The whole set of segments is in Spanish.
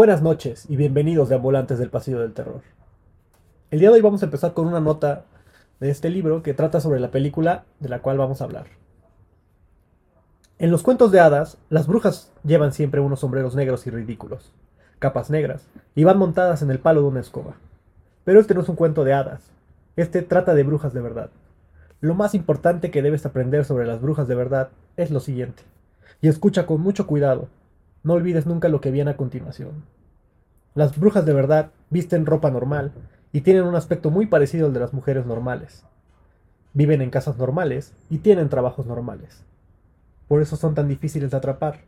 Buenas noches y bienvenidos de Ambulantes del Pasillo del Terror. El día de hoy vamos a empezar con una nota de este libro que trata sobre la película de la cual vamos a hablar. En los cuentos de hadas, las brujas llevan siempre unos sombreros negros y ridículos, capas negras, y van montadas en el palo de una escoba. Pero este no es un cuento de hadas, este trata de brujas de verdad. Lo más importante que debes aprender sobre las brujas de verdad es lo siguiente, y escucha con mucho cuidado, no olvides nunca lo que viene a continuación. Las brujas de verdad visten ropa normal y tienen un aspecto muy parecido al de las mujeres normales. Viven en casas normales y tienen trabajos normales. Por eso son tan difíciles de atrapar.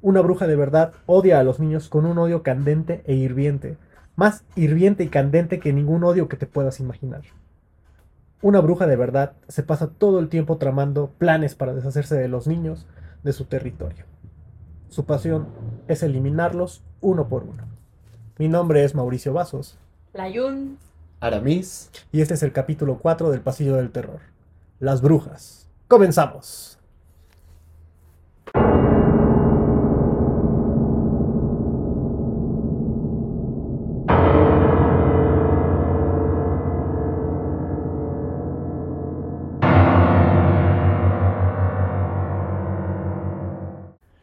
Una bruja de verdad odia a los niños con un odio candente e hirviente, más hirviente y candente que ningún odio que te puedas imaginar. Una bruja de verdad se pasa todo el tiempo tramando planes para deshacerse de los niños de su territorio. Su pasión es eliminarlos uno por uno. Mi nombre es Mauricio Vasos. Layun. Aramis. Y este es el capítulo 4 del Pasillo del Terror. Las brujas. Comenzamos.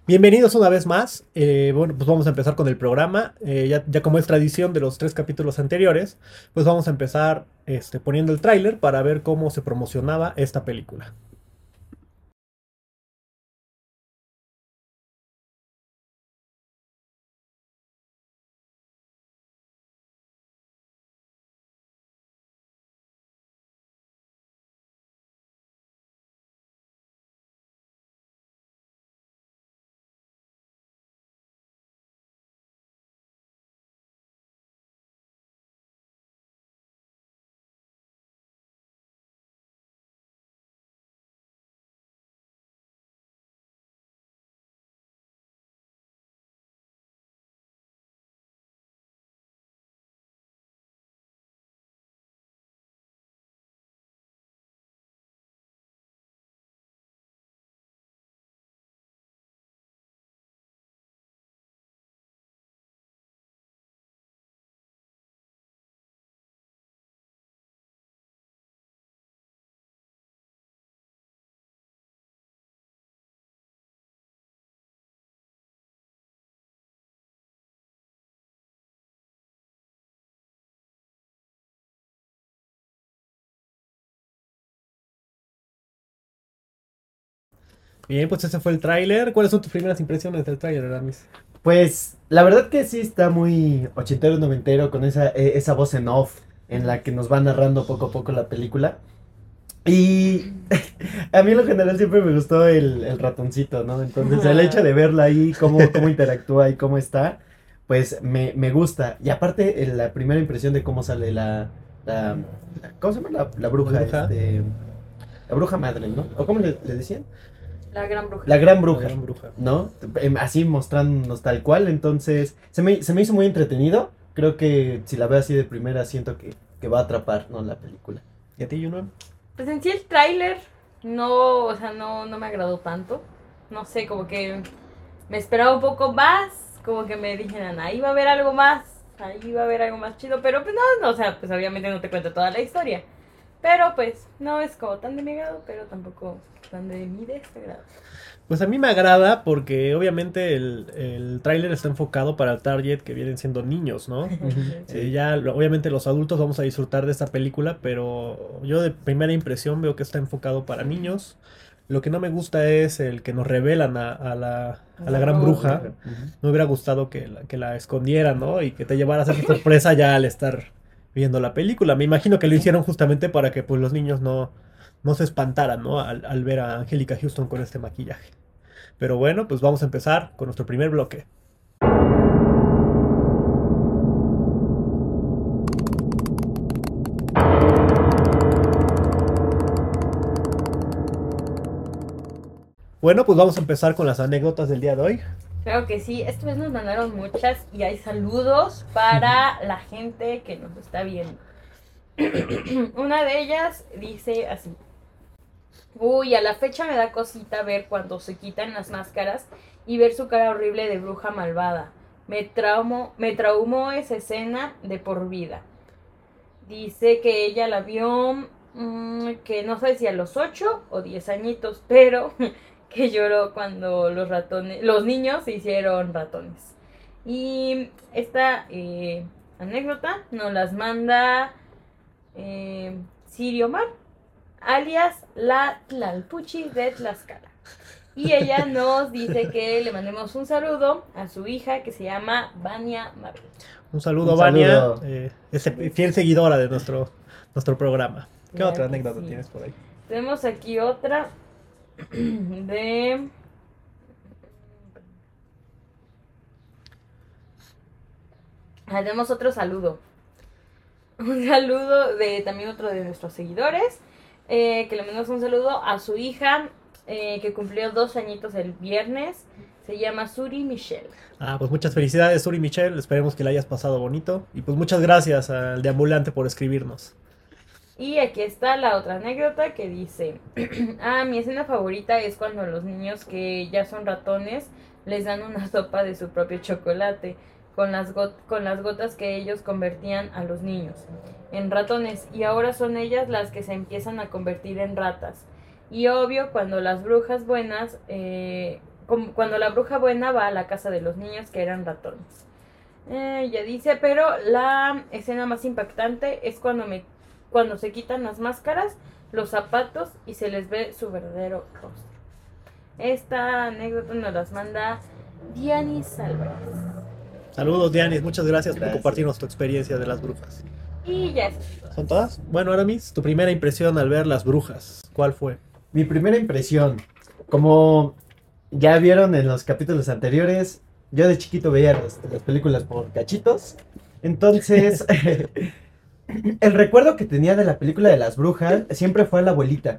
Bienvenidos una vez más. Eh, bueno, pues vamos a empezar con el programa. Eh, ya, ya, como es tradición de los tres capítulos anteriores, pues vamos a empezar este, poniendo el tráiler para ver cómo se promocionaba esta película. Bien, pues ese fue el tráiler. ¿Cuáles son tus primeras impresiones del tráiler, Aramis? Pues la verdad que sí está muy ochentero, noventero, con esa, e, esa voz en off en la que nos va narrando poco a poco la película. Y a mí en lo general siempre me gustó el, el ratoncito, ¿no? Entonces el hecho de verla ahí, cómo, cómo interactúa y cómo está, pues me, me gusta. Y aparte la primera impresión de cómo sale la... la ¿Cómo se llama? La, la bruja. ¿La bruja? Este, la bruja madre, ¿no? ¿O cómo le, le decían? La gran bruja. La gran bruja. La gran bruja. ¿No? Así mostrándonos tal cual. Entonces, se me, se me hizo muy entretenido. Creo que si la veo así de primera, siento que, que va a atrapar, ¿no? La película. ¿Y a ti, Juno? Pues en sí el tráiler no, o sea, no, no me agradó tanto. No sé, como que me esperaba un poco más. Como que me dijeran, ahí va a haber algo más. Ahí va a haber algo más chido. Pero pues no, no, o sea, pues obviamente no te cuento toda la historia. Pero pues no es como tan de mi agrado, pero tampoco tan de mi desagrado. Pues a mí me agrada porque obviamente el, el tráiler está enfocado para el target que vienen siendo niños, ¿no? sí. ya obviamente los adultos vamos a disfrutar de esta película, pero yo de primera impresión veo que está enfocado para niños. Lo que no me gusta es el que nos revelan a, a la, a la gran bruja. Uh -huh. Me hubiera gustado que la, que la escondieran, ¿no? Y que te llevaras a esa sorpresa ya al estar viendo la película. Me imagino que lo hicieron justamente para que pues los niños no, no se espantaran ¿no? Al, al ver a Angélica Houston con este maquillaje. Pero bueno, pues vamos a empezar con nuestro primer bloque. Bueno, pues vamos a empezar con las anécdotas del día de hoy. Claro que sí, esta vez nos mandaron muchas y hay saludos para la gente que nos está viendo. Una de ellas dice así, Uy, a la fecha me da cosita ver cuando se quitan las máscaras y ver su cara horrible de bruja malvada. Me, traumo, me traumó esa escena de por vida. Dice que ella la vio, mm, que no sé si a los 8 o 10 añitos, pero que lloró cuando los ratones, los niños se hicieron ratones. Y esta eh, anécdota nos las manda eh, Sirio Mar, alias la Tlalpuchi de Tlaxcala. Y ella nos dice que le mandemos un saludo a su hija que se llama Vania Mabel. Un saludo, Un Vania, eh, es fiel seguidora de nuestro, nuestro programa. ¿Qué Claro otra anécdota sí. tienes por ahí? Tenemos aquí otra de... Ah, tenemos otro saludo. Un saludo de también otro de nuestros seguidores. Eh, que le mandamos un saludo a su hija eh, que cumplió dos añitos el viernes. Se llama Suri Michelle. Ah, pues muchas felicidades, Suri Michelle. Esperemos que la hayas pasado bonito. Y pues muchas gracias al deambulante por escribirnos. Y aquí está la otra anécdota que dice, ah, mi escena favorita es cuando los niños que ya son ratones les dan una sopa de su propio chocolate con las, gotas que ellos convertían a los niños en ratones y ahora son ellas las que se empiezan a convertir en ratas. Y obvio, cuando las brujas buenas, eh, cuando la bruja buena va a la casa de los niños que eran ratones. Eh, ya dice, pero la escena más impactante es cuando me cuando se quitan las máscaras, los zapatos y se les ve su verdadero rostro. Esta anécdota nos las manda Dianis Álvarez. Saludos, Dianis. Muchas gracias, por compartirnos tu experiencia de las brujas. Y ya. ¿Son todas? Bueno, Aramis, tu primera impresión al ver las brujas, ¿cuál fue? Mi primera impresión, como ya vieron en los capítulos anteriores, yo de chiquito veía las, las películas por cachitos. Entonces, el recuerdo que tenía de la película de las brujas siempre fue a la abuelita.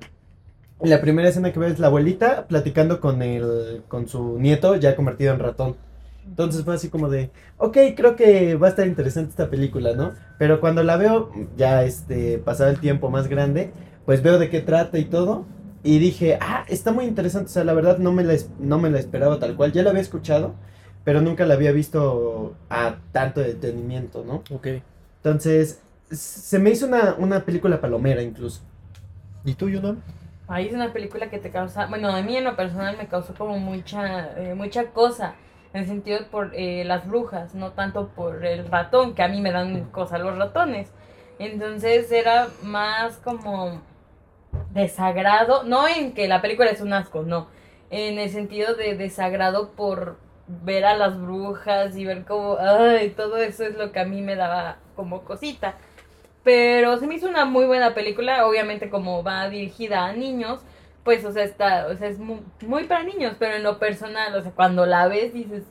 Y La primera escena que veo es la abuelita platicando con el, con su nieto ya convertido en ratón. Entonces fue así como de, ok, creo que va a estar interesante esta película, ¿no? Pero cuando la veo, ya este, pasado el tiempo más grande, pues veo de qué trata y todo. Y dije, ah, está muy interesante. O sea, la verdad no me la, no me la esperaba tal cual. Ya la había escuchado, pero nunca la había visto a tanto detenimiento, ¿no? Ok. Entonces, se me hizo una, una película palomera incluso. ¿Y tú, Yunam? Ahí es una película que te causa, bueno, a mí en lo personal me causó como mucha, eh, mucha cosa, en el sentido por eh, las brujas, no tanto por el ratón, que a mí me dan cosa los ratones. Entonces era más como desagrado, no en que la película es un asco, no, en el sentido de desagrado por ver a las brujas y ver cómo, ay, todo eso es lo que a mí me daba como cosita. Pero se me hizo una muy buena película, obviamente como va dirigida a niños, pues o sea, está, o sea, es muy, muy para niños, pero en lo personal, o sea, cuando la ves dices,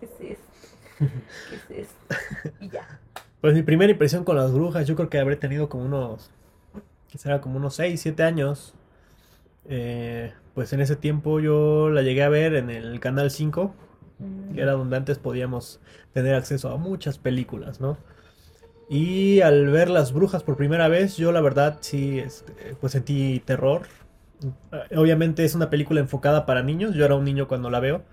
¿qué es esto? ¿Qué es esto? Y ya. Pues mi primera impresión con las brujas, yo creo que habré tenido como unos, que será como unos 6, 7 años. Eh, pues en ese tiempo yo la llegué a ver en el Canal 5, que era donde antes podíamos tener acceso a muchas películas, ¿no? Y al ver las brujas por primera vez, yo la verdad sí, este, pues sentí terror. Eh, Obviamente es una película enfocada para niños, yo era un niño cuando la veo.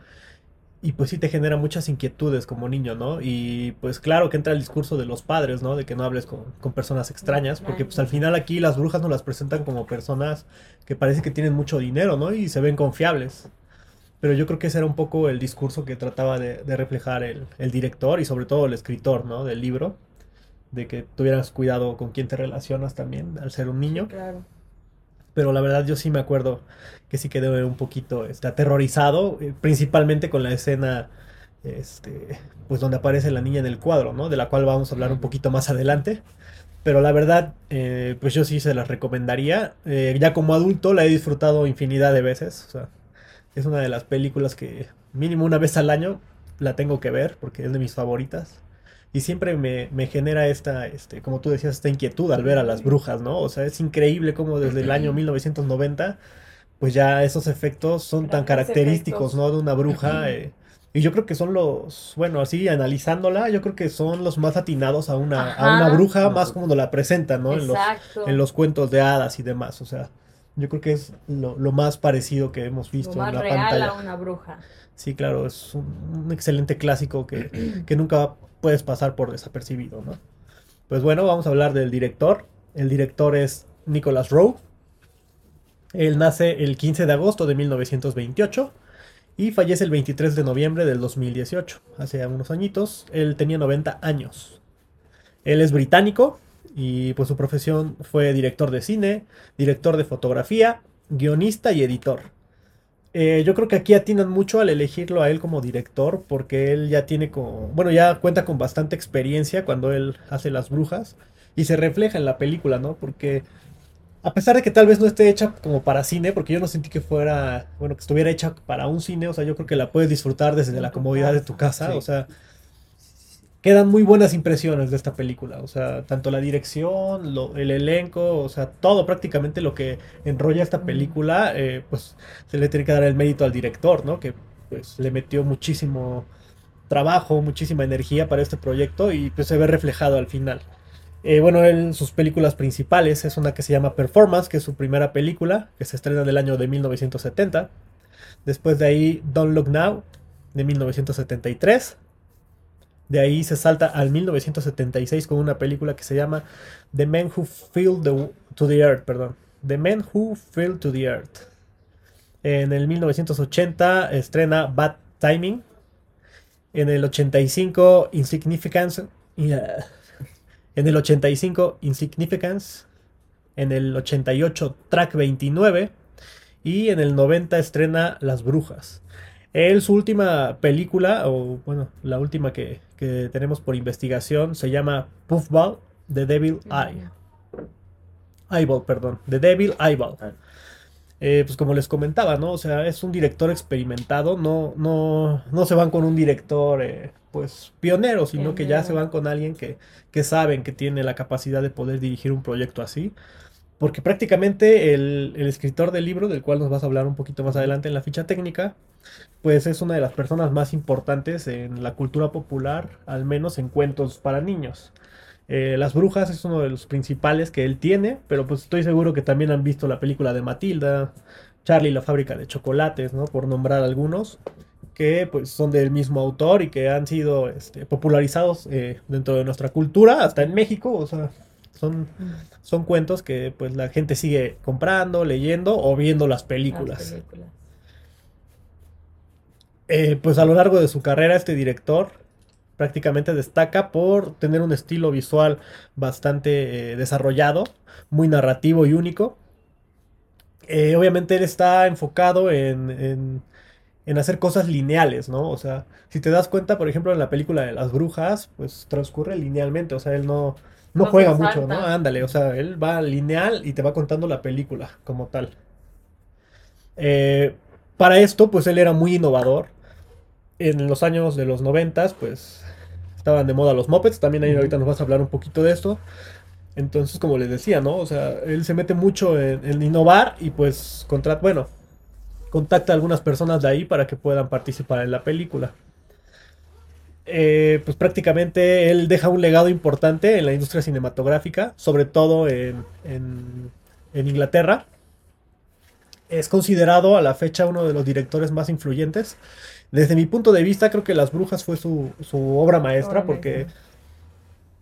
Y pues sí te genera muchas inquietudes como niño, ¿no? Y pues claro que entra el discurso de los padres, ¿no? De que no hables con, con personas extrañas, porque pues al final aquí las brujas nos las presentan como personas que parece que tienen mucho dinero, ¿no? Y se ven confiables. Pero yo creo que ese era un poco el discurso que trataba de, de reflejar el, el director y sobre todo el escritor, ¿no? Del libro, de que tuvieras cuidado con quién te relacionas también al ser un niño. Claro. Pero la verdad yo sí me acuerdo que sí quedé un poquito este, aterrorizado, eh, principalmente con la escena, este, pues donde aparece la niña en el cuadro, ¿no? De la cual vamos a hablar un poquito más adelante. Pero la verdad, eh, pues yo sí se las recomendaría. Eh, ya como adulto la he disfrutado infinidad de veces. O sea, es una de las películas que mínimo una vez al año la tengo que ver porque es de mis favoritas. Y siempre me, me genera esta, este, como tú decías, esta inquietud al ver a las brujas, ¿no? O sea, es increíble cómo desde el año 1990 pues ya esos efectos son tan característicos. ¿no? De una bruja. eh, y yo creo que son los, bueno, así analizándola, yo creo que son los más atinados a una, a una bruja, más como nos la presentan, ¿no? En los, Exacto. en los cuentos de hadas y demás. O sea, yo creo que es lo, lo más parecido que hemos visto Lo más en la real pantalla. a una bruja. Sí, claro, es un, un excelente clásico que, que nunca puedes pasar por desapercibido, ¿no? Pues bueno, vamos a hablar del director. El director es Nicholas Rowe. Él nace el 15 de agosto de 1928 y fallece el 23 de noviembre del 2018, hace unos añitos. Él tenía 90 años. Él es británico y pues su profesión fue director de cine, director de fotografía, guionista y editor. Eh, yo creo que aquí atinan mucho al elegirlo a él como director, porque él ya tiene como, bueno, ya cuenta con bastante experiencia cuando él hace las brujas y se refleja en la película, ¿no? Porque a pesar de que tal vez no esté hecha como para cine, porque yo no sentí que fuera, bueno, que estuviera hecha para un cine, o sea, yo creo que la puedes disfrutar desde la comodidad de tu casa, Sí. o sea, quedan muy buenas impresiones de esta película, o sea, tanto la dirección, lo- el elenco, o sea, todo prácticamente lo que enrolla esta película, eh, pues se le tiene que dar el mérito al director, ¿no? Que pues le metió muchísimo trabajo, muchísima energía para este proyecto y pues se ve reflejado al final. Eh, bueno, él, sus películas principales es una que se llama Performance, que es su primera película, que se estrena en el año de 1970. Después de ahí Don't Look Now, de 1973. De ahí se salta al 1976 con una película que se llama The Men Who Fell to the Earth, perdón. The Men Who Fell to the Earth. En el 1980 estrena Bad Timing. En el 85 Insignificance. yeah. En el 85 Insignificance. En el 88 Track 29. Y en el 90 estrena Las Brujas. Él, su última película, o bueno, la última que, que tenemos por investigación, se llama Puffball, The Devil Eye. Eyeball, perdón. The Devil Eyeball. Ah. Eh, pues como les comentaba, ¿no? O sea, es un director experimentado, no, no, no se van con un director, eh, pues, pionero, sino que ya se van con alguien que, que saben que tiene la capacidad de poder dirigir un proyecto así. Porque prácticamente el, el escritor del libro, del cual nos vas a hablar un poquito más adelante en la ficha técnica, pues es una de las personas más importantes en la cultura popular, al menos en cuentos para niños. Eh, Las Brujas es uno de los principales que él tiene, pero pues estoy seguro que también han visto la película de Matilda, Charlie la fábrica de chocolates, ¿no? Por nombrar algunos, que pues son del mismo autor y que han sido este, popularizados eh, dentro de nuestra cultura, hasta en México, o sea, son, son cuentos que pues la gente sigue comprando, leyendo o viendo las Las películas. películas. Eh, pues a lo largo de su carrera este director prácticamente destaca por tener un estilo visual bastante eh, desarrollado, muy narrativo y único. Eh, obviamente él está enfocado en, en- en hacer cosas lineales, ¿no? O sea, si te das cuenta, por ejemplo, en la película de las brujas, pues transcurre linealmente, o sea, él no, no juega mucho, ¿no? Ándale, o sea, él va lineal y te va contando la película como tal. Eh, para esto, pues él era muy innovador. En los años de los noventas, pues estaban de moda los mopeds. También ahí ahorita nos vas a hablar un poquito de esto. Entonces, como les decía, ¿no? O sea, él se mete mucho en, en innovar y pues contra, bueno, contacta a algunas personas de ahí para que puedan participar en la película. Eh, pues prácticamente él deja un legado importante en la industria cinematográfica, sobre todo en, en- en Inglaterra. Es considerado a la fecha uno de los directores más influyentes. Desde mi punto de vista, creo que Las Brujas fue su, su obra maestra, porque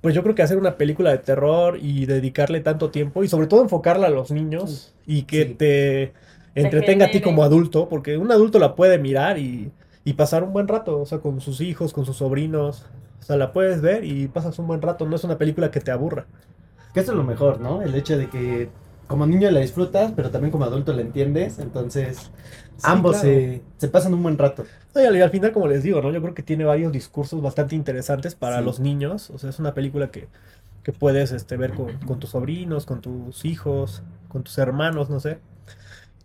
pues yo creo que hacer una película de terror y dedicarle tanto tiempo y sobre todo enfocarla a los niños y que Sí. te entretenga a ti como adulto, porque un adulto la puede mirar y, y pasar un buen rato, o sea, con sus hijos, con sus sobrinos, o sea, la puedes ver y pasas un buen rato, no es una película que te aburra. Que eso es lo mejor, ¿no? El hecho de que como niño la disfrutas, pero también como adulto la entiendes. Entonces, ambos claro. se, se pasan un buen rato. No, y al, y al final, como les digo, ¿no? Yo creo que tiene varios discursos bastante interesantes para Sí. los niños. O sea, es una película que, que puedes este, ver con, con tus sobrinos, con tus hijos, con tus hermanos, no sé.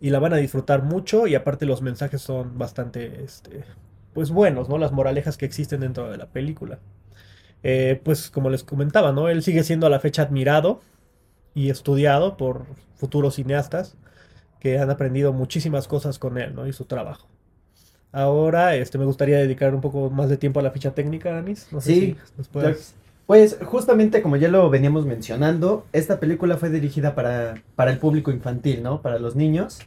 Y la van a disfrutar mucho y aparte los mensajes son bastante, este, pues buenos, ¿no? Las moralejas que existen dentro de la película. Eh, pues como les comentaba, ¿no? Él sigue siendo a la fecha admirado y estudiado por futuros cineastas que han aprendido muchísimas cosas con él, ¿no? Y su trabajo. Ahora, este, me gustaría dedicar un poco más de tiempo a la ficha técnica, Anis. No sé Sí, si nos puedes... Pues justamente como ya lo veníamos mencionando, esta película fue dirigida para, para el público infantil, ¿no? Para los niños.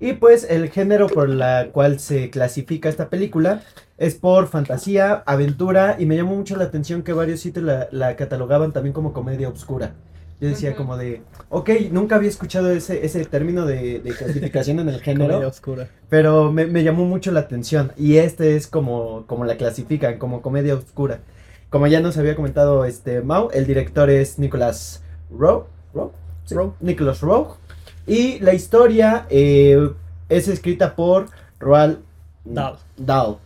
Y pues el género por la cual se clasifica esta película es por fantasía, aventura y me llamó mucho la atención que varios sitios la, la catalogaban también como comedia oscura. Yo decía como de, ok, nunca había escuchado ese, ese término de, de clasificación en el Comedia género, oscura. pero me, me llamó mucho la atención y este es como, como la clasifican, como comedia oscura. Como ya nos había comentado este Mau, el director es Nicholas Rowe, Rowe, Sí, Rowe. Nicholas Rowe, y la historia eh, es escrita por Roald Dahl. Dahl,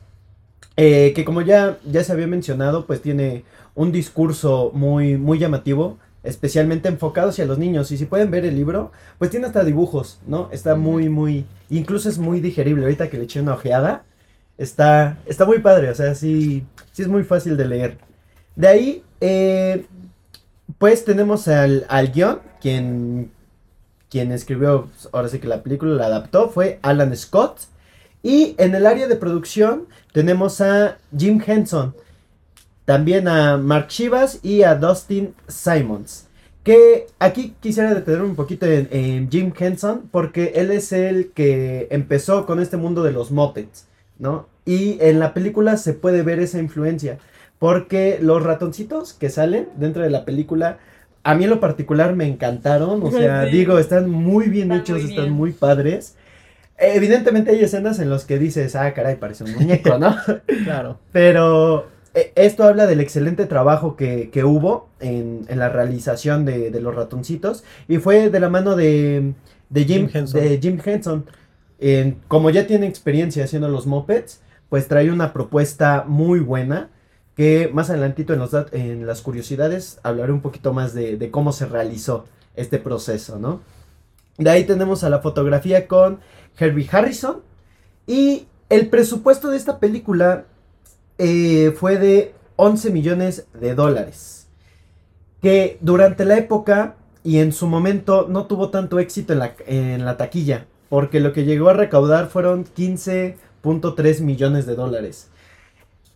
eh, que como ya, ya se había mencionado, pues tiene un discurso muy, muy llamativo, especialmente enfocado hacia los niños. Y si pueden ver el libro, pues tiene hasta dibujos, ¿no? Está Ujú. muy, muy, incluso es muy digerible. Ahorita que le eché una ojeada, está, está muy padre, o sea, sí, sí es muy fácil de leer. De ahí, eh, pues tenemos al, al guion, quien, quien escribió, pues, ahora sí que la película la adaptó, fue Alan Scott. Y en el área de producción tenemos a Jim Henson, también a Mark Chivas y a Dustin Simons. Que aquí quisiera detener un poquito en, Jim Henson, porque él es el que empezó con este mundo de los Muppets, ¿no? Y en la película se puede ver esa influencia, porque los ratoncitos que salen dentro de la película, a mí en lo particular me encantaron, o sea, Sí. digo, están muy bien Están hechos, muy están muy padres. Evidentemente hay escenas en las que dices, ah, caray, parece un muñeco, ¿no? Claro. Pero eh, esto habla del excelente trabajo que, que hubo en, en la realización de, de los ratoncitos. Y fue de la mano de, de, Jim, Jim Henson. de Jim Henson. En- como ya tiene experiencia haciendo los mopeds, pues trae una propuesta muy buena. Que más adelantito en, las curiosidades hablaré un poquito más de, cómo se realizó este proceso, ¿no? De ahí tenemos a la fotografía con Herbie Harrison. Y el presupuesto de esta película eh, fue de 11 millones de dólares. Que durante la época y en su momento no tuvo tanto éxito en la taquilla. Porque lo que llegó a recaudar fueron 15.3 millones de dólares.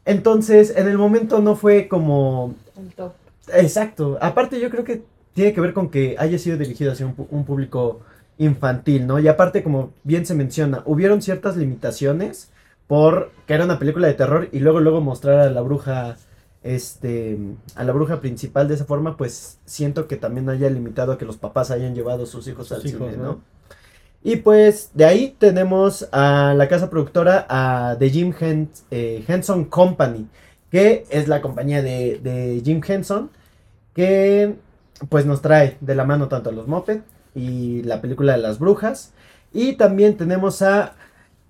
Entonces, en el momento no fue como El top. Exacto. Aparte yo creo que tiene que ver con que haya sido dirigido hacia un, pu- un público infantil, ¿no? Y aparte, como bien se menciona, hubieron ciertas limitaciones por que era una película de terror y luego luego mostrar a la bruja este a la bruja principal de esa forma, pues siento que también haya limitado a que los papás hayan llevado a sus hijos Sus al hijos, cine, ¿no? ¿no? Y pues de ahí tenemos a la casa productora a The Jim eh, Henson Company, que es la compañía de, de Jim Henson, que pues nos trae de la mano tanto a los Muppet y la película de las brujas. Y también tenemos a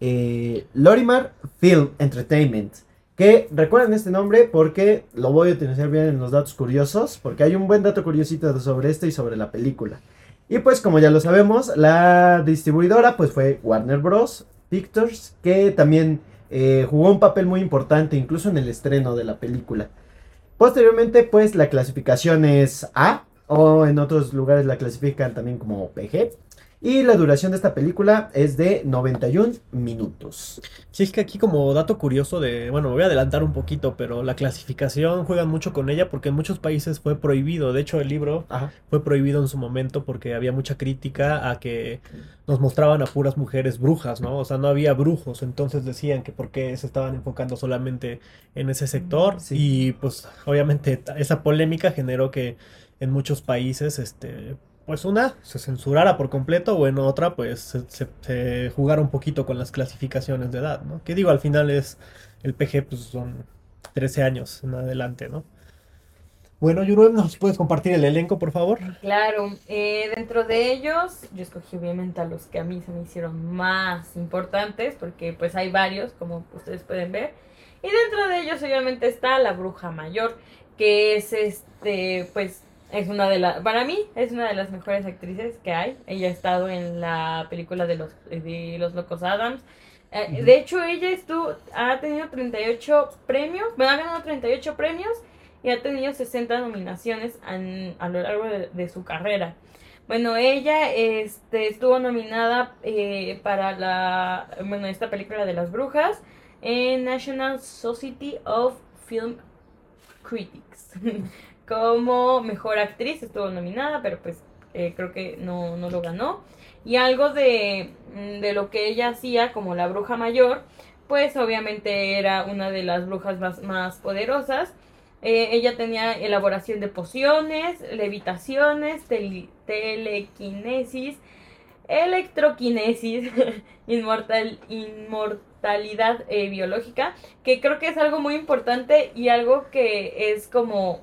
eh, Lorimar Film Entertainment. Que recuerden este nombre porque lo voy a utilizar bien en los datos curiosos. Porque hay un buen dato curiosito sobre este y sobre la película. Y pues como ya lo sabemos, la distribuidora pues fue Warner Bros. Pictures. Que también eh, jugó un papel muy importante incluso en el estreno de la película. Posteriormente pues la clasificación es A. O en otros lugares la clasifican también como PG. Y la duración de esta película es de 91 minutos. Sí, es que aquí como dato curioso de, bueno, me voy a adelantar un poquito, pero la clasificación juegan mucho con ella porque en muchos países fue prohibido. De hecho, el libro Ajá. fue prohibido en su momento porque había mucha crítica a que nos mostraban a puras mujeres brujas, ¿no? O sea, no había brujos, entonces decían que por qué se estaban enfocando solamente en ese sector Sí. y pues obviamente esa polémica generó que en muchos países, este, pues una se censurara por completo o en otra pues se, se- se jugara un poquito con las clasificaciones de edad, ¿no? Que digo, al final es el PG, pues son 13 años en adelante, ¿no? Bueno, Yuruen, ¿nos puedes compartir el elenco, por favor? Claro, eh, dentro de ellos, yo escogí obviamente a los que a mí se me hicieron más importantes, porque pues hay varios, como ustedes pueden ver. Y dentro de ellos obviamente está la bruja mayor, que es este, pues, es una de las, para mí, es una de las mejores actrices que hay. Ella ha estado en la película de los, de los Locos Adams. Eh. De hecho, ella estuvo, ha tenido 38 premios, bueno, ha ganado 38 premios y ha tenido 60 nominaciones an- a lo largo de, de su carrera. Bueno, ella este, estuvo nominada eh, para la, bueno, esta película de las brujas en National Society of Film Critics. Como mejor actriz estuvo nominada, pero pues eh, creo que no, no lo ganó. Y algo de, de lo que ella hacía como la bruja mayor, pues obviamente era una de las brujas más, más poderosas. Eh, ella tenía elaboración de pociones, levitaciones, tele- telequinesis, electroquinesis, inmortal, inmortalidad eh, biológica, que creo que es algo muy importante y algo que es como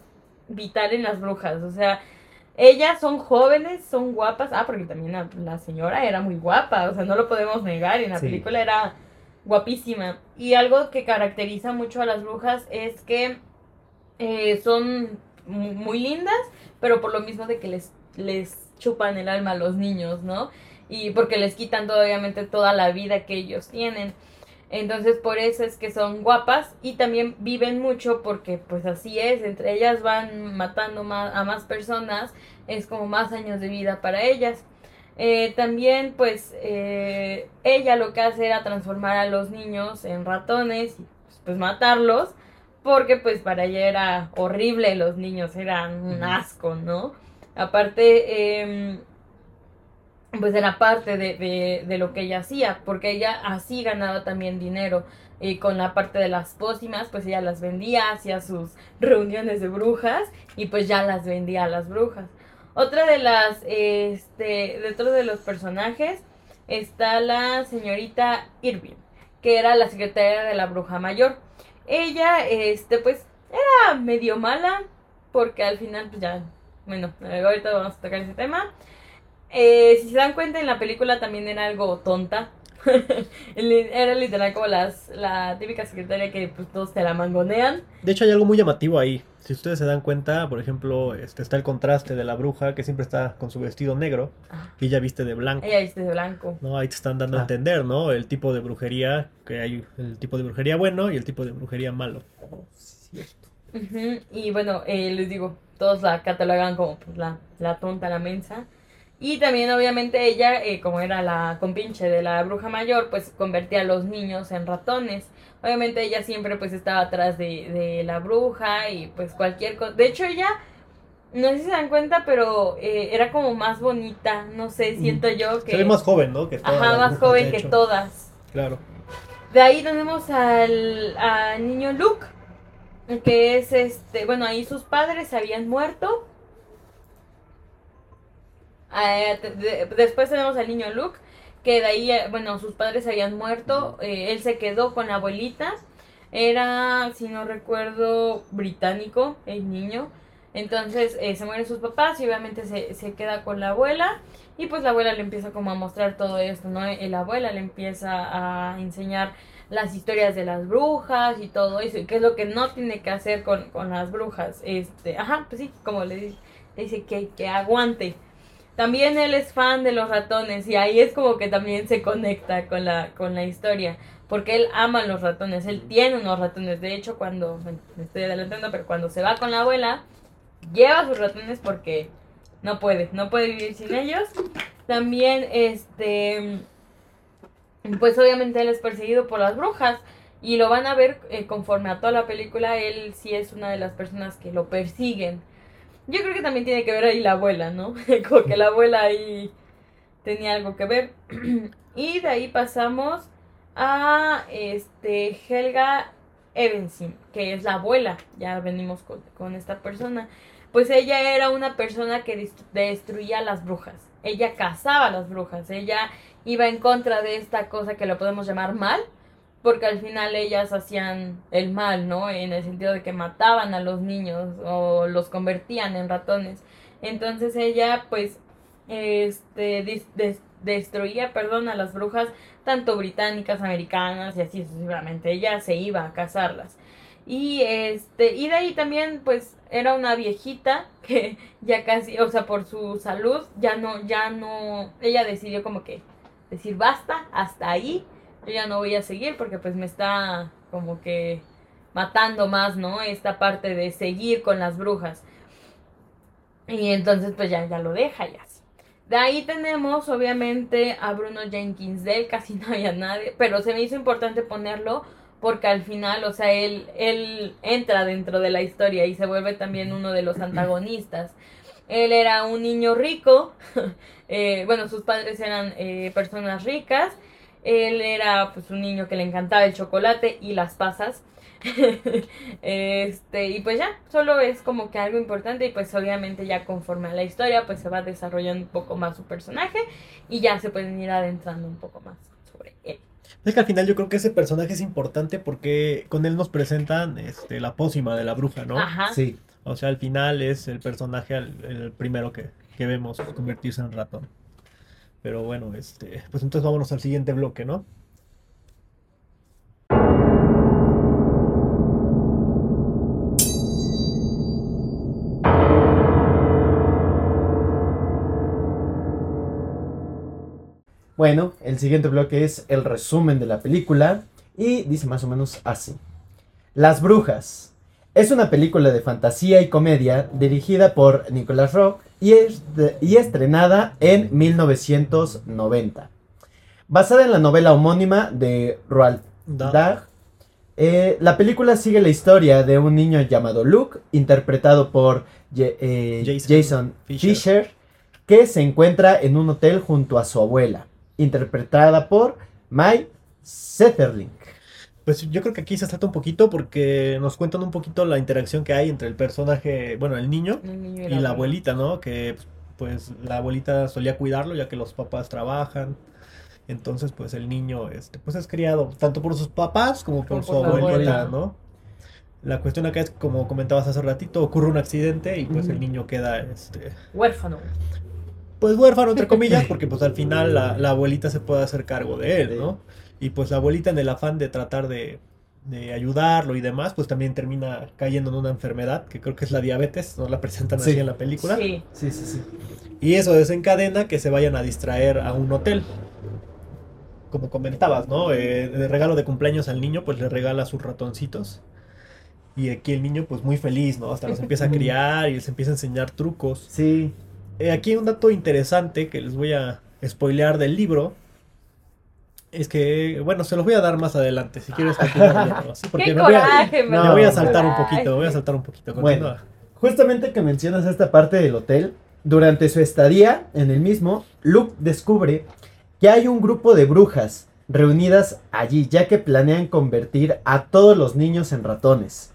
vital en las brujas. O sea, ellas son jóvenes, son guapas. Ah, porque también la, la señora era muy guapa, o sea, no lo podemos negar. En la Sí. película era guapísima. Y algo que caracteriza mucho a las brujas es que eh, son mu- muy lindas, pero por lo mismo de que les, les chupan el alma a los niños, ¿no? Y porque les quitan obviamente toda la vida que ellos tienen. Entonces por eso es que son guapas y también viven mucho porque pues así es, entre ellas van matando más, a más personas, es como más años de vida para ellas. Eh, también pues eh, ella lo que hace era transformar a los niños en ratones y pues, pues, matarlos porque pues para ella era horrible, los niños eran un asco, ¿no? Aparte, em, pues era parte de, de, de lo que ella hacía, porque ella así ganaba también dinero. Y con la parte de las pócimas, pues ella las vendía, hacía sus reuniones de brujas y pues ya las vendía a las brujas. Otra de las, este, dentro de los personajes está la señorita Irving, que era la secretaria de la bruja mayor. Ella, este, pues, era medio mala, porque al final, pues ya, bueno, ahorita vamos a tocar ese tema. Eh, si se dan cuenta, en la película también era algo tonta. Era literal como las, la típica secretaria que pues todos te la mangonean. De hecho, hay algo muy llamativo ahí. Si ustedes se dan cuenta, por ejemplo, este, está el contraste de la bruja que siempre está con su vestido negro Ah, y ella viste de blanco. Ella viste de blanco. ¿no? Ahí te están dando a Ah. entender, ¿no? El tipo de brujería, que hay el tipo de brujería bueno y el tipo de brujería malo. Y bueno, eh, les digo, todos la catalogan como pues, la, la tonta, la mensa. Y también obviamente ella, eh, como era la compinche de la bruja mayor, pues convertía a los niños en ratones. Obviamente ella siempre pues estaba atrás de, de la bruja y pues cualquier cosa. De hecho ella, no sé si se dan cuenta, pero eh, era como más bonita, no sé, siento yo que... Se ve más joven, ¿no? Que todas Ajá, más brujas, joven que todas. Claro. De ahí tenemos al, al niño Luke, que es este, bueno, ahí sus padres habían muerto. Eh, te- de- después tenemos al niño Luke, que de ahí, eh, bueno, sus padres habían muerto, eh, él se quedó con la abuelita, era, si no recuerdo, británico, el niño. Entonces eh, se mueren sus papás y obviamente se, se queda con la abuela. Y pues la abuela le empieza como a mostrar todo esto, ¿no? La abuela le empieza a enseñar las historias de las brujas y todo eso. Y qué es lo que no tiene que hacer con, con las brujas. Este, ajá, pues sí, como le, le dice que, que aguante. También él es fan de los ratones y ahí es como que también se conecta con la, con la historia. Porque él ama los ratones, él tiene unos ratones. De hecho, cuando, me estoy adelantando, pero cuando se va con la abuela, lleva sus ratones porque no puede, no puede vivir sin ellos. También, este, pues obviamente él es perseguido por las brujas y lo van a ver eh, conforme a toda la película, él sí es una de las personas que lo persiguen. Yo creo que también tiene que ver ahí la abuela, ¿no? Como que la abuela ahí tenía algo que ver. y de ahí pasamos a este Helga Evensim, que es la abuela. Ya venimos con, con esta persona. Pues ella era una persona que dest- destruía a las brujas. Ella cazaba a las brujas. Ella iba en contra de esta cosa que lo podemos llamar mal. Porque al final ellas hacían el mal, ¿no? En el sentido de que mataban a los niños o los convertían en ratones. Entonces ella, pues, este, destruía, perdón, a las brujas, tanto británicas, americanas y así sucesivamente. Ella se iba a cazarlas. Y este, y de ahí también, pues, era una viejita que ya casi, o sea, por su salud, ya no, ya no, ella decidió como que decir basta, hasta ahí, yo ya no voy a seguir porque pues me está como que matando más, ¿no? Esta parte de seguir con las brujas. Y entonces pues ya, ya lo deja y así. De ahí tenemos obviamente a Bruno Jenkins, de él casi no había nadie, pero se me hizo importante ponerlo porque al final, o sea, él, él entra dentro de la historia y se vuelve también uno de los antagonistas. Él era un niño rico, eh, bueno, sus padres eran eh, personas ricas, él era pues un niño que le encantaba el chocolate y las pasas. este, y pues ya, solo es como que algo importante y pues obviamente ya conforme a la historia pues se va desarrollando un poco más su personaje y ya se pueden ir adentrando un poco más sobre él. Es que al final yo creo que ese personaje es importante porque con él nos presentan este, la pócima de la bruja, ¿no? Ajá. Sí. O sea, al final es el personaje el, el primero que, que vemos convertirse en ratón. Pero bueno, este, pues entonces vámonos al siguiente bloque, ¿no? Bueno, el siguiente bloque es el resumen de la película y dice más o menos así. Las Brujas. Es una película de fantasía y comedia dirigida por Nicolas Rock y, estrenada en 1990. Basada en la novela homónima de Roald Da- Dahl, eh, la película sigue la historia de un niño llamado Luke, interpretado por Ye- eh, Jason Jason, Fisher. Fisher, que se encuentra en un hotel junto a su abuela, interpretada por Mai Zetterling. Pues yo creo que aquí se trata un poquito porque nos cuentan un poquito la interacción que hay entre el personaje, bueno, el niño El niño y la abuelita, ¿no? Que pues la abuelita solía cuidarlo ya que los papás trabajan. Entonces, pues el niño, este, pues es criado tanto por sus papás como por Como su por abuelita, abuela. ¿no? La cuestión acá es, como comentabas hace ratito, ocurre un accidente y pues el niño queda, este, Huérfano. pues huérfano entre comillas, porque pues al final la, la abuelita se puede hacer cargo de él, ¿no? Y pues la abuelita en el afán de tratar de, de ayudarlo y demás, pues también termina cayendo en una enfermedad, que creo que es la diabetes, nos la presentan así Sí. en la película. Sí. Sí, sí, sí. Y eso desencadena que se vayan a distraer a un hotel. Como comentabas, ¿no? Eh, de regalo de cumpleaños al niño, pues le regala sus ratoncitos. Y aquí el niño, pues muy feliz, ¿no? Hasta los empieza a criar y les empieza a enseñar trucos. Sí. Eh, aquí un dato interesante que les voy a spoilear del libro. Es que, bueno, se los voy a dar más adelante, si quieres continuar ¿sí? Porque ¡Qué me voy a, coraje! no, me voy a saltar un poquito, voy a saltar un poquito. Bueno. Continúa. Justamente que mencionas esta parte del hotel, durante su estadía en el mismo, Luke descubre que hay un grupo de brujas reunidas allí, ya que planean convertir a todos los niños en ratones.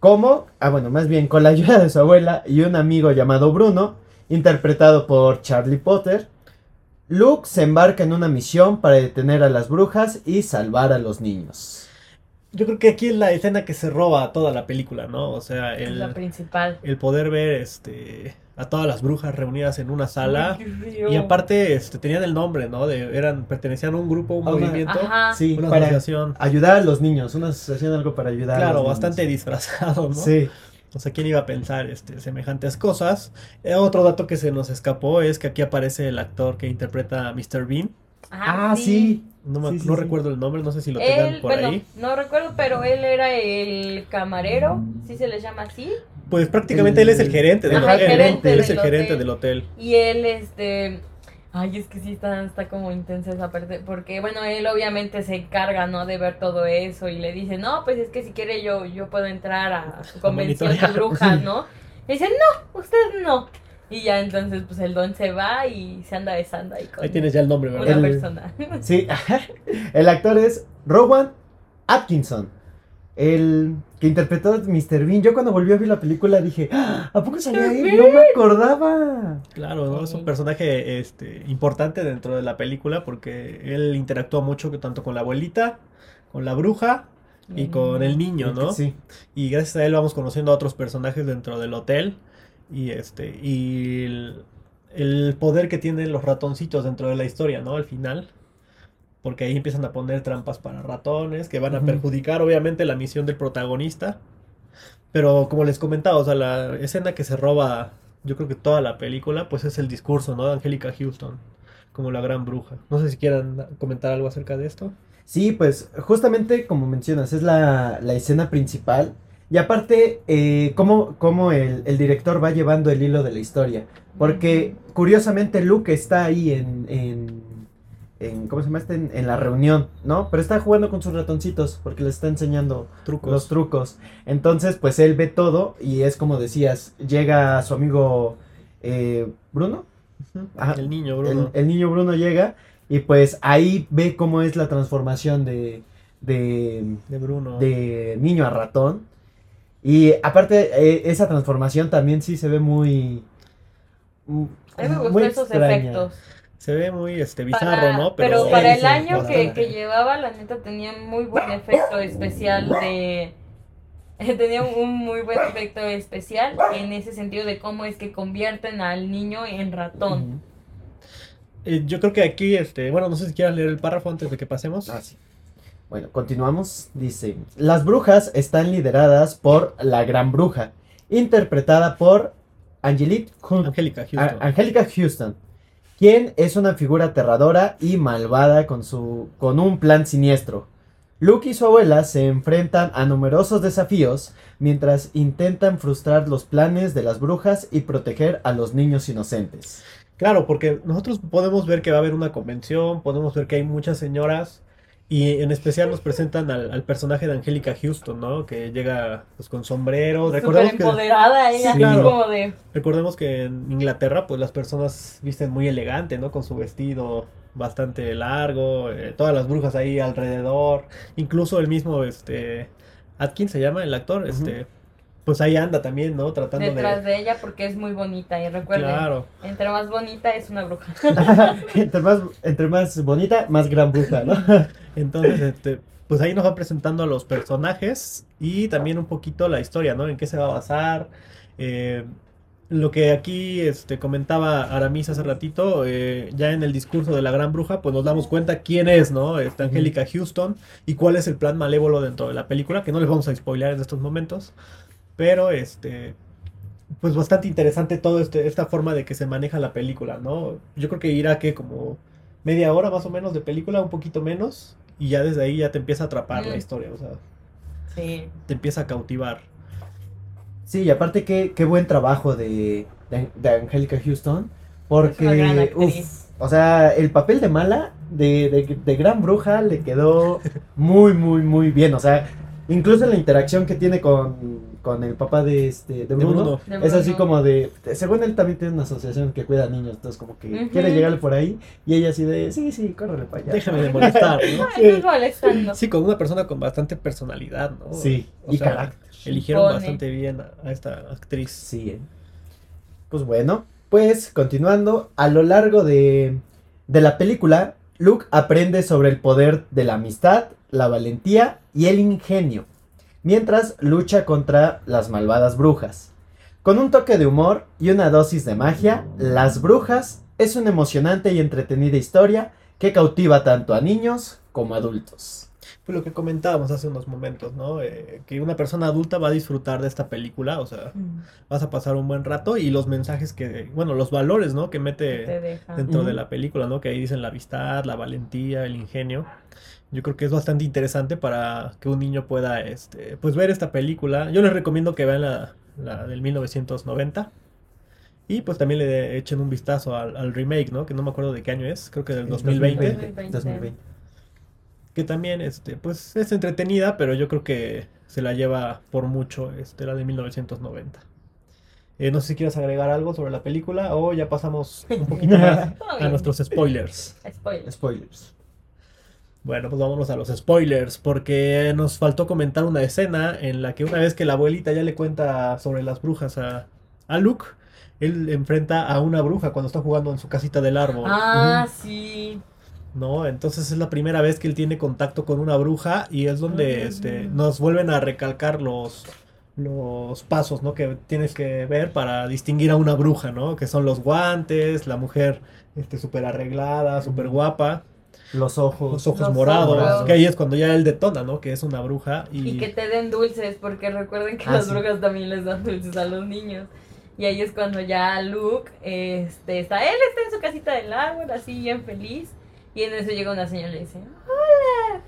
¿Cómo? Ah, bueno, más bien con la ayuda de su abuela y un amigo llamado Bruno, interpretado por Charlie Potter, Luke se embarca en una misión para detener a las brujas y salvar a los niños. Yo creo que aquí es la escena que se roba toda la película, ¿no? O sea, el, la principal. el poder ver este a todas las brujas reunidas en una sala. Ay, qué frío. Y aparte, este, tenían el nombre, ¿no? De, eran, pertenecían a un grupo, un A movimiento, Ajá. Sí, una para asociación. ayudar a los niños, una asociación algo para ayudar a Claro, niños. bastante disfrazado, ¿no? Sí. O sea, ¿quién iba a pensar este, semejantes cosas? Eh, otro dato que se nos escapó es que aquí aparece el actor que interpreta a Mr. Bean. Ah, sí. No, me- Sí, sí, no sí. recuerdo el nombre, no sé si lo tengan Él, por bueno, ahí. no recuerdo, pero él era el camarero, si se le llama así. Pues prácticamente él es el gerente del Ajá, hotel. gerente él es el gerente del hotel. Y él, este. Ay, es que sí está, está como intensa esa parte. Porque, bueno, él obviamente se encarga, ¿no? De ver todo eso. Y le dice, no, pues es que si quiere yo, yo puedo entrar a su convención de brujas, ¿no? Y dice, no, usted no. Y ya entonces, pues el don se va y se anda besando ahí con Ahí tienes ya el nombre, una ¿verdad? El- persona. Sí, el actor es Rowan Atkinson, el que interpretó a Mr. Bean. Yo cuando volví a ver la película dije, "Ah, ¿a poco salía él? No me acordaba. Claro, ¿no? Es un personaje este, importante dentro de la película porque él interactúa mucho que tanto con la abuelita, con la bruja y con el niño, ¿no? Sí, Y gracias a él vamos conociendo a otros personajes dentro del hotel y este y el, el poder que tienen los ratoncitos dentro de la historia, ¿no? Al final. Porque ahí empiezan a poner trampas para ratones que van a perjudicar obviamente la misión del protagonista. Pero como les comentaba, o sea, la escena que se roba, yo creo que toda la película, pues es el discurso, ¿no? De Angélica Houston, como la gran bruja. No sé si quieran comentar algo acerca de esto. Sí, pues justamente como mencionas, es la, la escena principal Y aparte, eh, cómo, cómo el, el director va llevando el hilo de la historia. Porque curiosamente Luke está ahí en, en, en- ¿cómo se llama este? En, en la reunión, ¿no? Pero está jugando con sus ratoncitos porque les está enseñando Trucos. los trucos. Entonces, pues él ve todo y es como decías, llega su amigo eh, Bruno. Ajá. El niño, Bruno. el niño Bruno llega y pues ahí ve cómo es la transformación de, de, de Bruno. de niño a ratón. Y aparte, eh, esa transformación también sí se ve muy... A mí me gustó muy esos extraña. efectos. Se ve muy este bizarro, Para- ¿no? Pero, para el sí, año que, que llevaba, la neta tenía muy buen efecto especial de... Tenía un muy buen efecto especial en ese sentido de cómo es que convierten al niño en ratón. Eh, yo creo que aquí, este, bueno, no sé si quieras leer el párrafo antes de que pasemos. Ah, sí. Bueno, continuamos. Dice, las brujas están lideradas por la gran bruja, interpretada por Angelique Hun- Angélica A- Houston. Angélica Houston, quien es una figura aterradora y malvada con, su, con un plan siniestro. Luke y su abuela se enfrentan a numerosos desafíos mientras intentan frustrar los planes de las brujas y proteger a los niños inocentes. Claro, porque nosotros podemos ver que va a haber una convención, podemos ver que hay muchas señoras y en especial nos presentan al, al personaje de Angélica Houston, ¿no? Que llega pues con sombrero. Súper Recordemos que, empoderada ella, Sí, claro. como de... recordemos que en Inglaterra pues las personas visten muy elegante, ¿no? Con su vestido bastante largo, eh, todas las brujas ahí alrededor, incluso el mismo este Atkins se llama el actor, este pues ahí anda también, ¿no? Tratando detrás de de ella porque es muy bonita y recuerden, Claro. entre más bonita es una bruja. entre, más, entre más bonita, más gran bruja, ¿no? Entonces, este, pues ahí nos va presentando a los personajes y también un poquito la historia, ¿no? En qué se va a basar. eh, lo que aquí este, comentaba Aramis hace ratito, eh, ya en el discurso de la gran bruja, pues nos damos cuenta quién es, ¿no? Esta Angélica Houston y cuál es el plan malévolo dentro de la película, que no les vamos a spoilear en estos momentos, pero este, pues bastante interesante todo este, esta forma de que se maneja la película, ¿no? Yo creo que irá que como media hora más o menos de película, un poquito menos, y ya desde ahí ya te empieza a atrapar la historia, o sea, Sí. te empieza a cautivar. Sí, y aparte qué, qué buen trabajo de, de, de Angélica Houston, porque, uf, o sea, el papel de mala, de, de, de gran bruja, le quedó muy, muy, muy bien, o sea, incluso la interacción que tiene con, con el papá de, este, de Bruno, es así como de, según él también tiene una asociación que cuida a niños, entonces como que quiere llegarle por ahí, y ella así de, sí, sí, córrele para allá. Déjame de molestar. Sí, con una persona con bastante personalidad, ¿no? Sí, O y sea, carácter. Eligieron bastante bien a, a esta actriz. Sí. eh. Pues bueno, pues continuando, a lo largo de, de la película, Luke aprende sobre el poder de la amistad, la valentía y el ingenio, mientras lucha contra las malvadas brujas. Con un toque de humor y una dosis de magia, Las Brujas es una emocionante y entretenida historia que cautiva tanto a niños como a adultos. Pues lo que comentábamos hace unos momentos, ¿no? Eh, que una persona adulta va a disfrutar de esta película, o sea, Mm, vas a pasar un buen rato y los mensajes que, bueno, los valores, ¿no? Que Te mete dentro de la película, ¿no? Que ahí dicen la amistad, la valentía, el ingenio. Yo creo que es bastante interesante para que un niño pueda, este, pues ver esta película. Yo les recomiendo que vean la, la del 1990. Y pues también le echen un vistazo al, al remake, ¿no? Que no me acuerdo de qué año es, creo que del 2020. 2020. 2020. Que también, este, pues es entretenida, pero yo creo que se la lleva por mucho, este, la de 1990. Eh, no sé si quieres agregar algo sobre la película o ya pasamos un poquito más a nuestros spoilers. Spoiler. Spoilers. Bueno, pues vámonos a los spoilers, porque nos faltó comentar una escena en la que una vez que la abuelita ya le cuenta sobre las brujas a, a Luke, él enfrenta a una bruja cuando está jugando en su casita del árbol, Ah, sí. ¿no? Entonces es la primera vez que él tiene contacto con una bruja y es donde este, nos vuelven a recalcar los, los pasos, ¿no? Que tienes que ver para distinguir a una bruja, ¿no? Que son los guantes, la mujer este, súper arreglada, súper guapa. Los ojos. los ojos Los morados, ojos. que ahí es cuando ya él detona, ¿no? Que es una bruja y, Y que te den dulces, porque recuerden que Ah, las sí. brujas también les dan dulces a los niños. Y ahí es cuando ya Luke, este, está, él está en su casita del árbol, así bien feliz. Y en eso llega una señora y le dice, hola,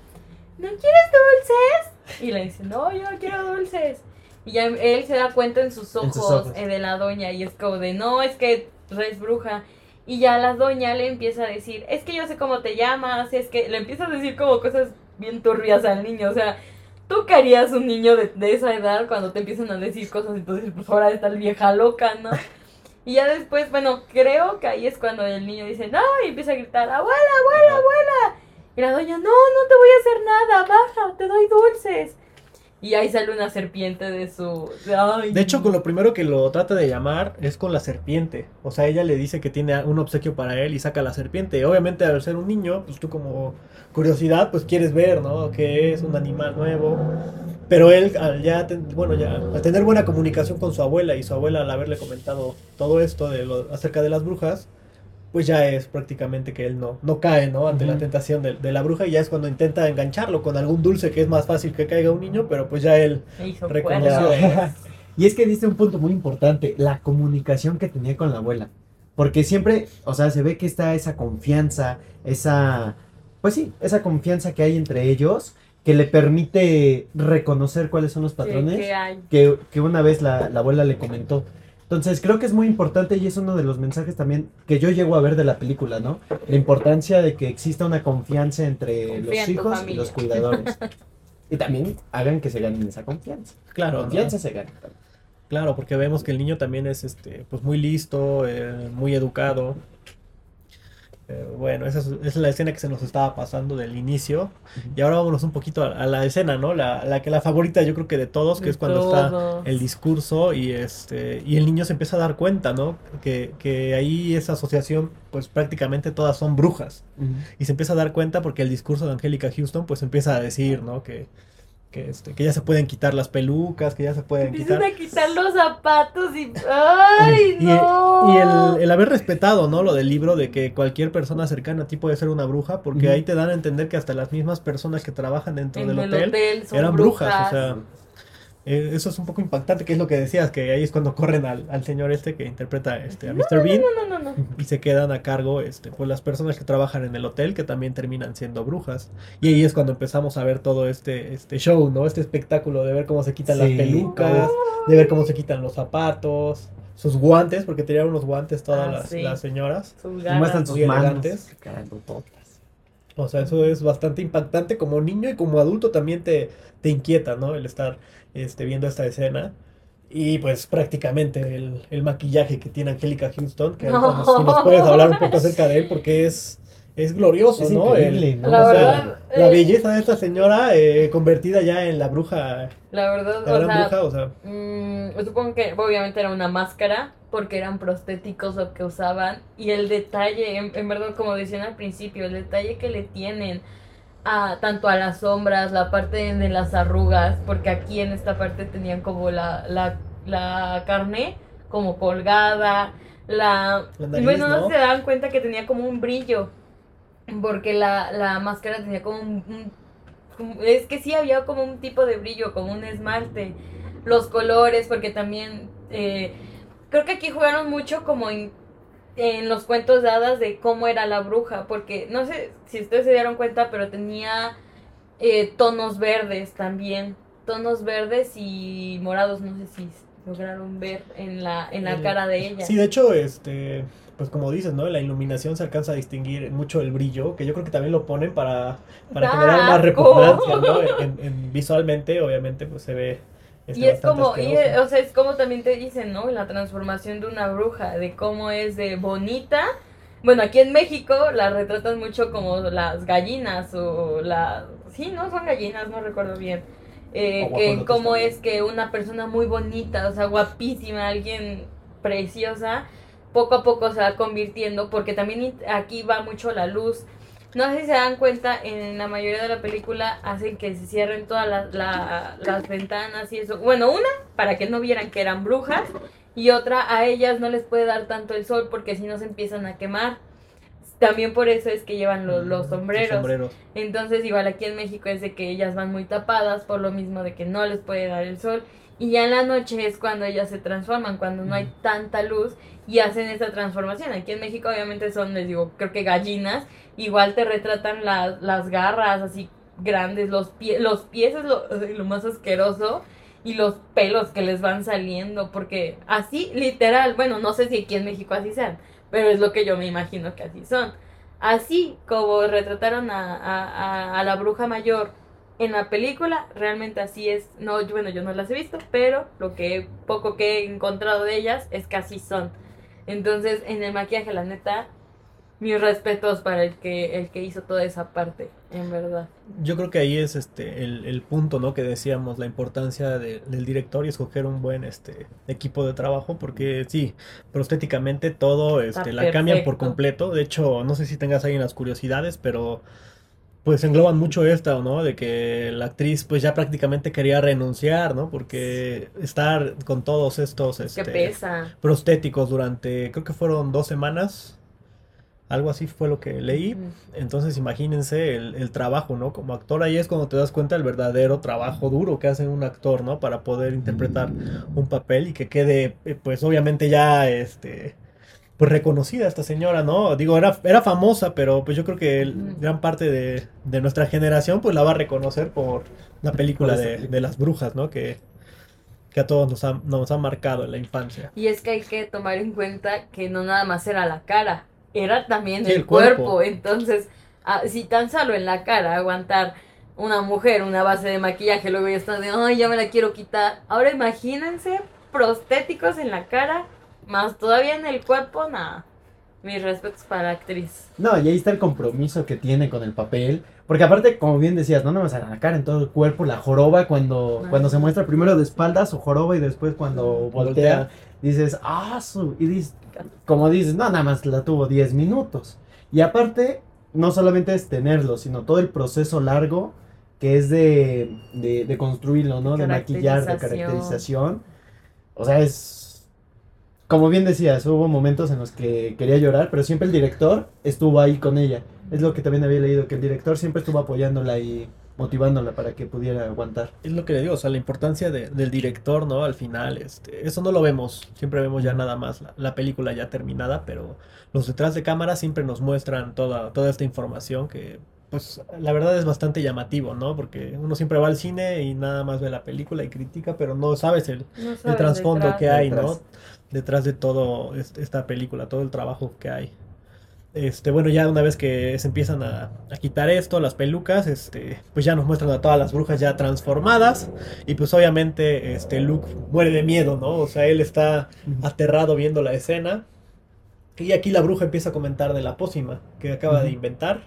¿no quieres dulces? Y le dice, no, yo no quiero dulces. Y ya él se da cuenta en sus En ojos, sus ojos. eh, de la doña y es como de, no, es que eres bruja. Y ya la doña le empieza a decir, es que yo sé cómo te llamas, es que le empieza a decir como cosas bien turbias al niño, o sea, ¿tú qué harías un niño de, de esa edad cuando te empiezan a decir cosas? Entonces, pues ahora está el vieja loca, ¿no? Y ya después, bueno, creo que ahí es cuando el niño dice, no, y empieza a gritar, abuela, abuela, abuela. Y la doña, no, no te voy a hacer nada, baja, te doy dulces. Y ahí sale una serpiente de su... de- ay. De hecho, con lo primero que lo trata de llamar es con la serpiente. O sea, ella le dice que tiene un obsequio para él y saca la serpiente. Obviamente, al ser un niño, pues tú como curiosidad, pues quieres ver, ¿no? Que es un animal nuevo. Pero él, al ya, ten- bueno, ya, al tener buena comunicación con su abuela y su abuela al haberle comentado todo esto de lo, acerca de las brujas, pues ya es prácticamente que él no, no cae, ¿no? Ante la Ujú. tentación de, de la bruja y ya es cuando intenta engancharlo con algún dulce que es más fácil que caiga un niño, pero pues ya él reconoció. Y es que dice un punto muy importante, la comunicación que tenía con la abuela. Porque siempre, o sea, se ve que está esa confianza, esa, pues sí, esa confianza que hay entre ellos, que le permite reconocer cuáles son los patrones ¿Qué- qué hay? que, que una vez la, la abuela le comentó. Entonces creo que es muy importante y es uno de los mensajes también que yo llego a ver de la película, ¿no? La importancia de que exista una confianza entre Confía los hijos y los cuidadores. y también hagan que se ganen esa confianza. Claro, ¿no? confianza se gana. Claro, porque vemos que el niño también es este, pues muy listo, eh, muy educado. Bueno, esa es, esa es la escena que se nos estaba pasando del inicio. Y ahora vámonos un poquito a, a la escena, ¿no? La, la que la favorita yo creo que de todos, que De es cuando está el discurso y este y el niño se empieza a dar cuenta, ¿no? Que, que ahí esa asociación, pues prácticamente todas son brujas. Y se empieza a dar cuenta porque el discurso de Angélica Houston, pues empieza a decir, ¿no? Que, que, este, que ya se pueden quitar las pelucas, que ya se pueden Empiezan quitar. a quitar los zapatos y... ¡Ay, Y, no! y el, el haber respetado, ¿no? Lo del libro de que cualquier persona cercana a ti puede ser una bruja, porque ahí te dan a entender que hasta las mismas personas que trabajan dentro En del el hotel, eran brujas, o brujas. sea, eh, eso es un poco impactante, que es lo que decías, que ahí es cuando corren al, al señor este que interpreta este, a Mr. Bean No, no, no, no. y se quedan a cargo este, pues las personas que trabajan en el hotel que también terminan siendo brujas. Y ahí es cuando empezamos a ver todo este, este show, ¿no? Este espectáculo de ver cómo se quitan las pelucas, de ver cómo se quitan los zapatos, sus guantes, porque tenían unos guantes todas Ah, las, sí. las señoras. Sus Y Muy manos. elegantes. grandototas. O sea, eso es bastante impactante como niño y como adulto también te, te inquieta, ¿no? El estar este, viendo esta escena. Y pues prácticamente el, el maquillaje que tiene Angélica Houston, que ahorita nos, si nos puedes hablar un poco acerca de él, porque es, es glorioso, Es ¿no? increíble, El- ¿no? La o sea, verdad, la eh, belleza de esta señora eh, convertida ya en la bruja, La verdad, la o gran sea, bruja, o sea, mm, supongo que obviamente era una máscara porque eran prostéticos lo que usaban y el detalle, en, en verdad como decían al principio, el detalle que le tienen a tanto a las sombras, la parte de las arrugas, porque aquí en esta parte tenían como la, la, la carne como colgada, la... La nariz, bueno, no ¿no? se dan cuenta que tenía como un brillo, porque la, la máscara tenía como un, un- como- Es que sí había como un tipo de brillo, como un esmalte. Los colores, porque también... eh, creo que aquí jugaron mucho como en, en los cuentos de hadas de cómo era la bruja, porque no sé si ustedes se dieron cuenta, pero tenía eh, tonos verdes también. Tonos verdes y morados, no sé si lograron ver en la, en la El- cara de ella. Sí, de hecho, este, pues como dices, ¿no? En la iluminación se alcanza a distinguir mucho el brillo, que yo creo que también lo ponen para, para ¡Da generar más repugnancia, ¿no? En, en- visualmente, obviamente, pues se ve. Este, Y es como, y, o sea, es como también te dicen, ¿no? La transformación de una bruja, de cómo es de bonita. Bueno, aquí en México la retratan mucho como las gallinas o la... Sí, no, son gallinas, no recuerdo bien. Eh, que cómo también. es que una persona muy bonita, o sea, guapísima, alguien preciosa, poco a poco se va convirtiendo, porque también aquí va mucho la luz. No sé si se dan cuenta, en la mayoría de la película hacen que se cierren todas las, la- las ventanas y eso. Bueno, una, para que no vieran que eran brujas, y otra, a ellas no les puede dar tanto el sol porque si no se empiezan a quemar. También por eso es que llevan los, los Los sombreros. sombreros. Entonces, igual aquí en México es de que ellas van muy tapadas por lo mismo de que no les puede dar el sol. Y ya en la noche es cuando ellas se transforman, cuando no hay tanta luz y hacen esa transformación. Aquí en México obviamente son, les digo, creo que gallinas. Igual te retratan las, las garras así grandes, los, pie, los pies es lo, lo más asqueroso. y los pelos que les van saliendo, porque así, literal, bueno, no sé si aquí en México así sean, pero es lo que yo me imagino que así son. Así como retrataron a, a, a la bruja mayor en la película, realmente así es. No, bueno, yo no las he visto, pero lo que poco que he encontrado de ellas es que así son. Entonces, en el maquillaje, la neta, mis respetos para el que, el que hizo toda esa parte, en verdad. Yo creo que ahí es este el, el punto, ¿no? Que decíamos, la importancia de- del director y escoger un buen este equipo de trabajo, porque sí, prostéticamente todo este, la cambian por completo. De hecho, no sé si tengas ahí en las curiosidades, pero pues engloban mucho esta, ¿no? De que la actriz pues ya prácticamente quería renunciar, ¿no? Porque estar con todos estos este, prostéticos durante, creo que fueron dos semanas, algo así fue lo que leí. Entonces imagínense el, el trabajo, ¿no? Como actor, ahí es cuando te das cuenta del verdadero trabajo duro que hace un actor, ¿no? Para poder interpretar un papel y que quede, eh, pues obviamente ya, este, pues reconocida esta señora, ¿no? Digo, era, era famosa, pero pues yo creo que el- gran parte de, de nuestra generación pues la va a reconocer por la película de, de las brujas, ¿no? Que, que a todos nos ha, nos ha marcado en la infancia. Y es que hay que tomar en cuenta que no nada más era la cara, era también Sí, el, el cuerpo. cuerpo. Entonces, ah, si tan solo en la cara aguantar una mujer una base de maquillaje, luego ya están de, ay, ya me la quiero quitar. Ahora imagínense prostéticos en la cara, más todavía en el cuerpo, nada. Mis respetos para la actriz. No, y ahí está el compromiso que tiene con el papel. Porque aparte, como bien decías, no nada más a la cara, en todo el cuerpo, la joroba cuando, Ah. cuando se muestra primero de espaldas su joroba y después cuando voltea, Voltea. dices, ah, su, y dices, como dices, no, nada más la tuvo 10 minutos. Y aparte, no solamente es tenerlo, sino todo el proceso largo que es de, de, de construirlo, ¿no? De maquillar, de Caracterización. caracterización. O sea, es... Como bien decías, hubo momentos en los que quería llorar, pero siempre el director estuvo ahí con ella. Es lo que también había leído, que el director siempre estuvo apoyándola y motivándola para que pudiera aguantar. Es lo que le digo, o sea, la importancia de- del director, ¿no? Al final, este, eso no lo vemos, siempre vemos ya nada más la, la película ya terminada, pero los detrás de cámara siempre nos muestran toda, toda esta información que, pues, la verdad es bastante llamativo, ¿no? Porque uno siempre va al cine y nada más ve la película y critica, pero no sabes el, No el trasfondo que hay, Detrás. ¿no? Detrás de todo este- esta película, todo el trabajo que hay. Este, bueno, ya una vez que se empiezan a, a quitar esto, las pelucas, este, pues ya nos muestran a todas las brujas ya transformadas. Y pues obviamente, este, Luke muere de miedo, ¿no? O sea, él está aterrado viendo la escena. Y aquí la bruja empieza a comentar de la pócima que acaba de inventar.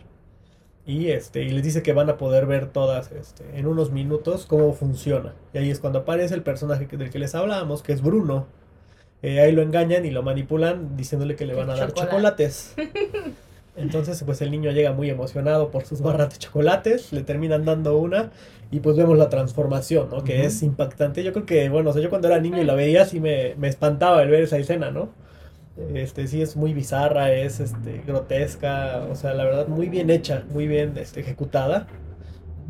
Y este, y les dice que van a poder ver todas este, en unos minutos cómo funciona. Y ahí es cuando aparece el personaje del que les hablábamos, que es Bruno. Eh, ahí lo engañan y lo manipulan diciéndole que le van a dar Chocolate. chocolates. Entonces, pues el niño llega muy emocionado por sus barras de chocolates, le terminan dando una y pues vemos la transformación, ¿no? Que es impactante. Yo creo que, bueno, o sea, yo cuando era niño y la veía sí me, me espantaba el ver esa escena, ¿no? Este, sí es muy bizarra, es este, grotesca, o sea, la verdad muy bien hecha, muy bien este, ejecutada.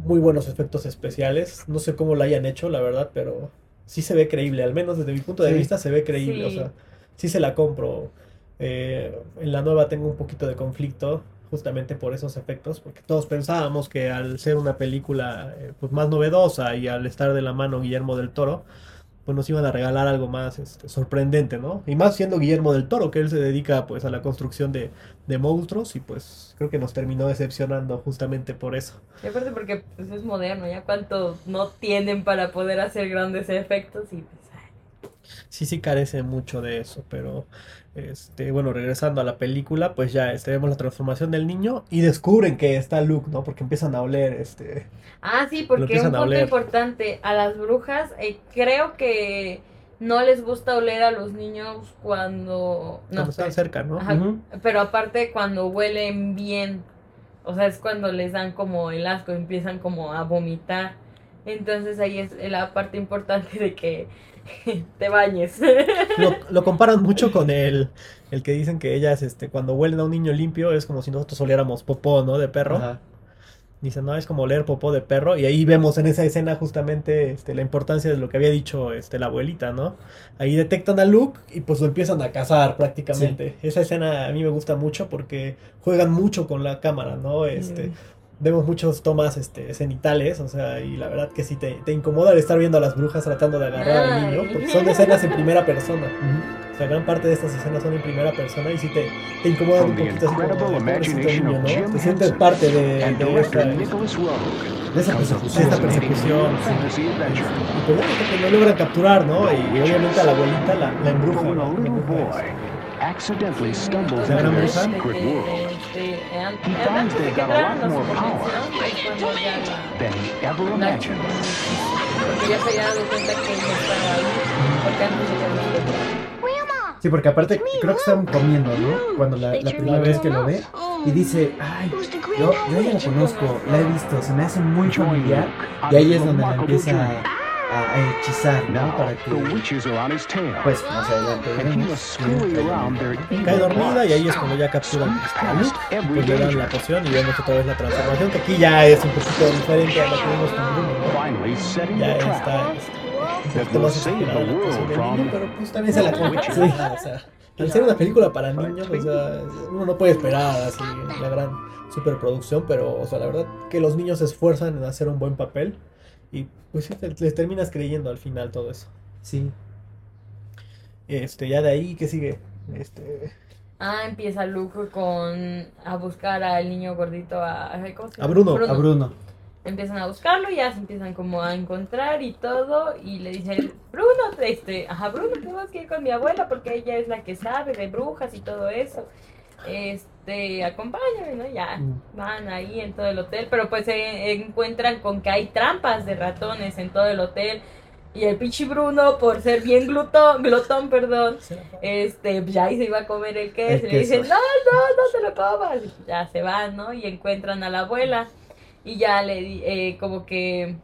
Muy buenos efectos especiales. No sé cómo la hayan hecho, la verdad, pero sí se ve creíble, al menos desde mi punto de Sí. vista se ve creíble, o Sí. sea, sí se la compro. Eh, en la nueva tengo un poquito de conflicto justamente por esos efectos, porque todos pensábamos que al ser una película eh, pues más novedosa y al estar de la mano Guillermo del Toro, pues nos iban a regalar algo más este, sorprendente, ¿no? Y más siendo Guillermo del Toro, que él se dedica pues a la construcción de, de monstruos y pues creo que nos terminó decepcionando justamente por eso. Y aparte porque pues, es moderno, ya cuánto no tienen para poder hacer grandes efectos y pues, ay, Sí, sí carece mucho de eso, pero este, bueno, regresando a la película, pues ya este, vemos la transformación del niño y descubren que está Luke, ¿no? Porque empiezan a oler, este, Ah, sí, porque un empiezan a punto importante, a las brujas eh, creo que no les gusta oler a los niños cuando... No, cuando están espera. cerca, ¿no? Ajá, pero aparte cuando huelen bien, o sea, es cuando les dan como el asco, empiezan como a vomitar. Entonces ahí es la parte importante de que te bañes. Lo, lo comparan mucho con el, el que dicen que ellas, este, cuando huelen a un niño limpio, es como si nosotros oliéramos popó, ¿no? De perro. Ajá. Dicen, no, es como oler popó de perro. Y ahí vemos en esa escena justamente este, la importancia de lo que había dicho este, la abuelita, ¿no? Ahí detectan a Luke y pues lo empiezan a cazar prácticamente. Esa escena a mí me gusta mucho porque juegan mucho con la cámara, ¿no? Este, vemos muchos tomas este, cenitales, o sea, y la verdad que sí te, te incomoda el estar viendo a las brujas tratando de agarrar al niño, Ay. porque son escenas en primera persona. Ujú. O sea, gran parte de estas escenas son en primera persona y sí te, te incomodan un poquito así como, incredible pobrecito imagination niño, of ¿no? Te sientes parte de, de esta, De esa a de persecución. esta persecución. sí. Y pues bueno, que no logran capturar, ¿no? Y, y obviamente a la abuelita la, la embruja. ¿no? La embruja accidentally stumbles ¿Se into gran a bruja? secret world An- He finds antes de they've que got a lot more power. than he ever imagined. Sí, porque aparte creo que están comiendo, ¿no? Cuando la, la primera vez que lo ve y dice, ay, yo, yo ya la conozco, la he visto, se me hace muy familiar. Y ahí es donde la empieza a, a hechizar, ¿no? Para que, pues, más adelante and he veremos. Cae dormida y ahí es cuando ya capturan este, a Luke, pues le dan la poción y vemos otra vez la transformación, que aquí ya es un poquito diferente a lo que vimos con Bruno, ¿no? Ya está este, save the exagerada la del niño, pero pues también se la compra. Sí, o sea, al ser una película para niños, o sea, uno no puede esperar así la gran superproducción, pero o sea, la verdad que los niños se esfuerzan en hacer un buen papel y pues sí, te- les terminas creyendo al final todo eso. Sí. Este, ya de ahí, ¿qué sigue? Este, Ah, empieza Luke con a buscar al niño gordito a, ¿cómo se A? Bruno. A Bruno. Empiezan a buscarlo, ya se empiezan como a encontrar y todo, y le dicen, Bruno, este, ajá, Bruno, tenemos que ir con mi abuela porque ella es la que sabe de brujas y todo eso. Este, acompáñame, ¿no? Ya Mm. van ahí en todo el hotel, pero pues se encuentran con que hay trampas de ratones en todo el hotel. Y el pinche Bruno, por ser bien glutón, glotón, perdón, este, ya ahí se iba a comer el queso. El y le dicen, no, no, no te lo comas. Y ya se van, ¿no? Y encuentran a la abuela. Y ya le eh, como que,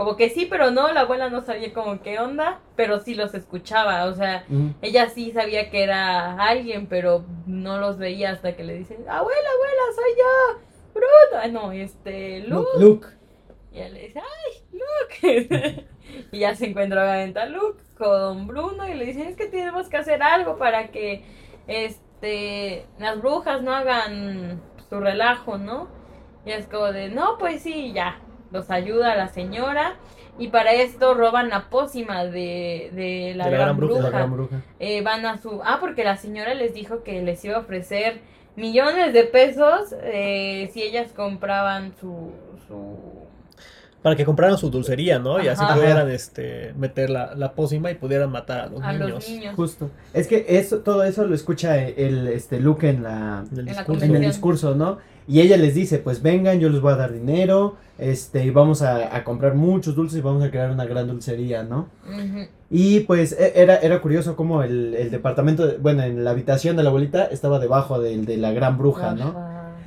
como que sí, pero no, la abuela no sabía como qué onda, pero sí los escuchaba. O sea, ella sí sabía que era alguien, pero no los veía hasta que le dicen, abuela, abuela, soy yo, Bruno. Ah, no, este, Luke. Luke, Luke. Y ella le dice, ¡ay, Luke! y ya se encuentra obviamente a Luke con Bruno y le dicen, es que tenemos que hacer algo para que este las brujas no hagan su relajo, ¿no? Y es como de, no, pues sí, ya. Los ayuda la señora. Y para esto roban la pócima de, de la De la gran gran bruja, bruja. La gran bruja. Eh, van a su... Ah, porque la señora les dijo que les iba a ofrecer millones de pesos eh, si ellas compraban su... su... Para que compraran su dulcería, ¿no? Y así pudieran este, meter la, la pócima y pudieran matar a los a niños. los niños. Justo. Es que eso, todo eso lo escucha el este Luke en la En el En la discurso. en el Bien. discurso, ¿no? Y ella les dice, pues vengan, yo les voy a dar dinero, este, y vamos a, a comprar muchos dulces y vamos a crear una gran dulcería, ¿no? Y pues e- era, era curioso como el, el departamento, de- bueno, en la habitación de la abuelita estaba debajo del de la gran bruja, ¿no?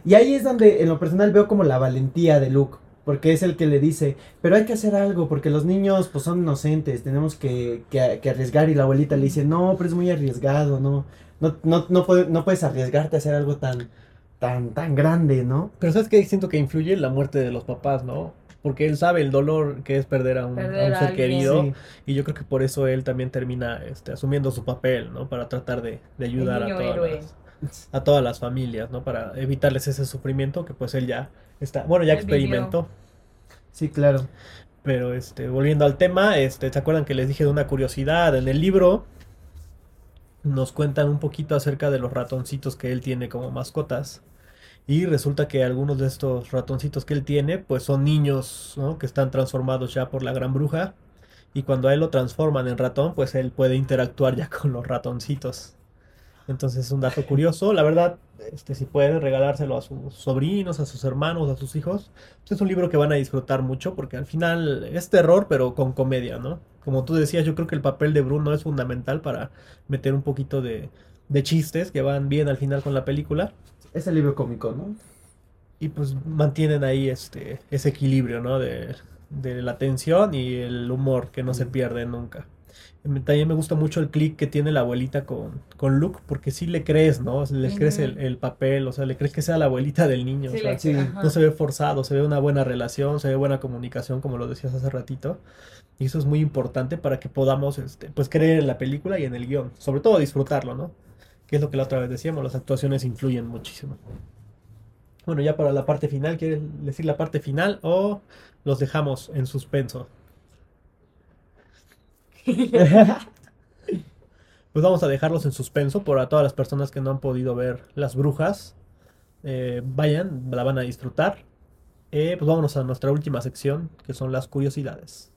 Y ahí es donde en lo personal veo como la valentía de Luke, porque es el que le dice, pero hay que hacer algo, porque los niños pues son inocentes, tenemos que, que- que arriesgar y la abuelita le dice, no, pero es muy arriesgado, no, no, no, no, puede- no puedes arriesgarte a hacer algo tan, tan, tan grande, ¿no? Pero ¿sabes qué? Siento que influye la muerte de los papás, ¿no? Porque él sabe el dolor que es perder a un, a un Perder a ser querido. Sí. Y yo creo que por eso él también termina este, asumiendo su papel, ¿no? Para tratar de, de ayudar a todas, las, a todas las familias, ¿no? Para evitarles ese sufrimiento que pues él ya está, bueno, ya experimentó. Sí, claro. Pero este, volviendo al tema, este, ¿se acuerdan que les dije de una curiosidad? En el libro nos cuentan un poquito acerca de los ratoncitos que él tiene como mascotas. Y resulta que algunos de estos ratoncitos que él tiene, pues son niños. Que están transformados ya por la gran bruja. Y cuando a él lo transforman en ratón, pues él puede interactuar ya con los ratoncitos. Entonces es un dato curioso. La verdad, este, si pueden regalárselo a sus sobrinos, a sus hermanos, a sus hijos, pues es un libro que van a disfrutar mucho porque al final es terror, pero con comedia, ¿no? Como tú decías, yo creo que el papel de Bruno es fundamental para meter un poquito de, de chistes que van bien al final con la película. Es el libro cómico, ¿no? Y pues mantienen ahí este, ese equilibrio, ¿no? De, de la tensión y el humor que no se pierde nunca. También me gusta mucho el clic que tiene la abuelita con, con Luke, porque sí le crees, ¿no? Le crees el, el papel, o sea, le crees que sea la abuelita del niño. Sí, o sea, le- sí, ajá. no se ve forzado, se ve una buena relación, se ve buena comunicación, como lo decías hace ratito. Y eso es muy importante para que podamos, este, pues, creer en la película y en el guion. Sobre todo disfrutarlo, ¿no? Que es lo que la otra vez decíamos, las actuaciones influyen muchísimo. Bueno, ya para la parte final, ¿quieres decir la parte final o los dejamos en suspenso? Pues vamos a dejarlos en suspenso para todas las personas que no han podido ver Las Brujas. Eh, vayan, la van a disfrutar. Eh, pues vámonos a nuestra última sección, que son las curiosidades.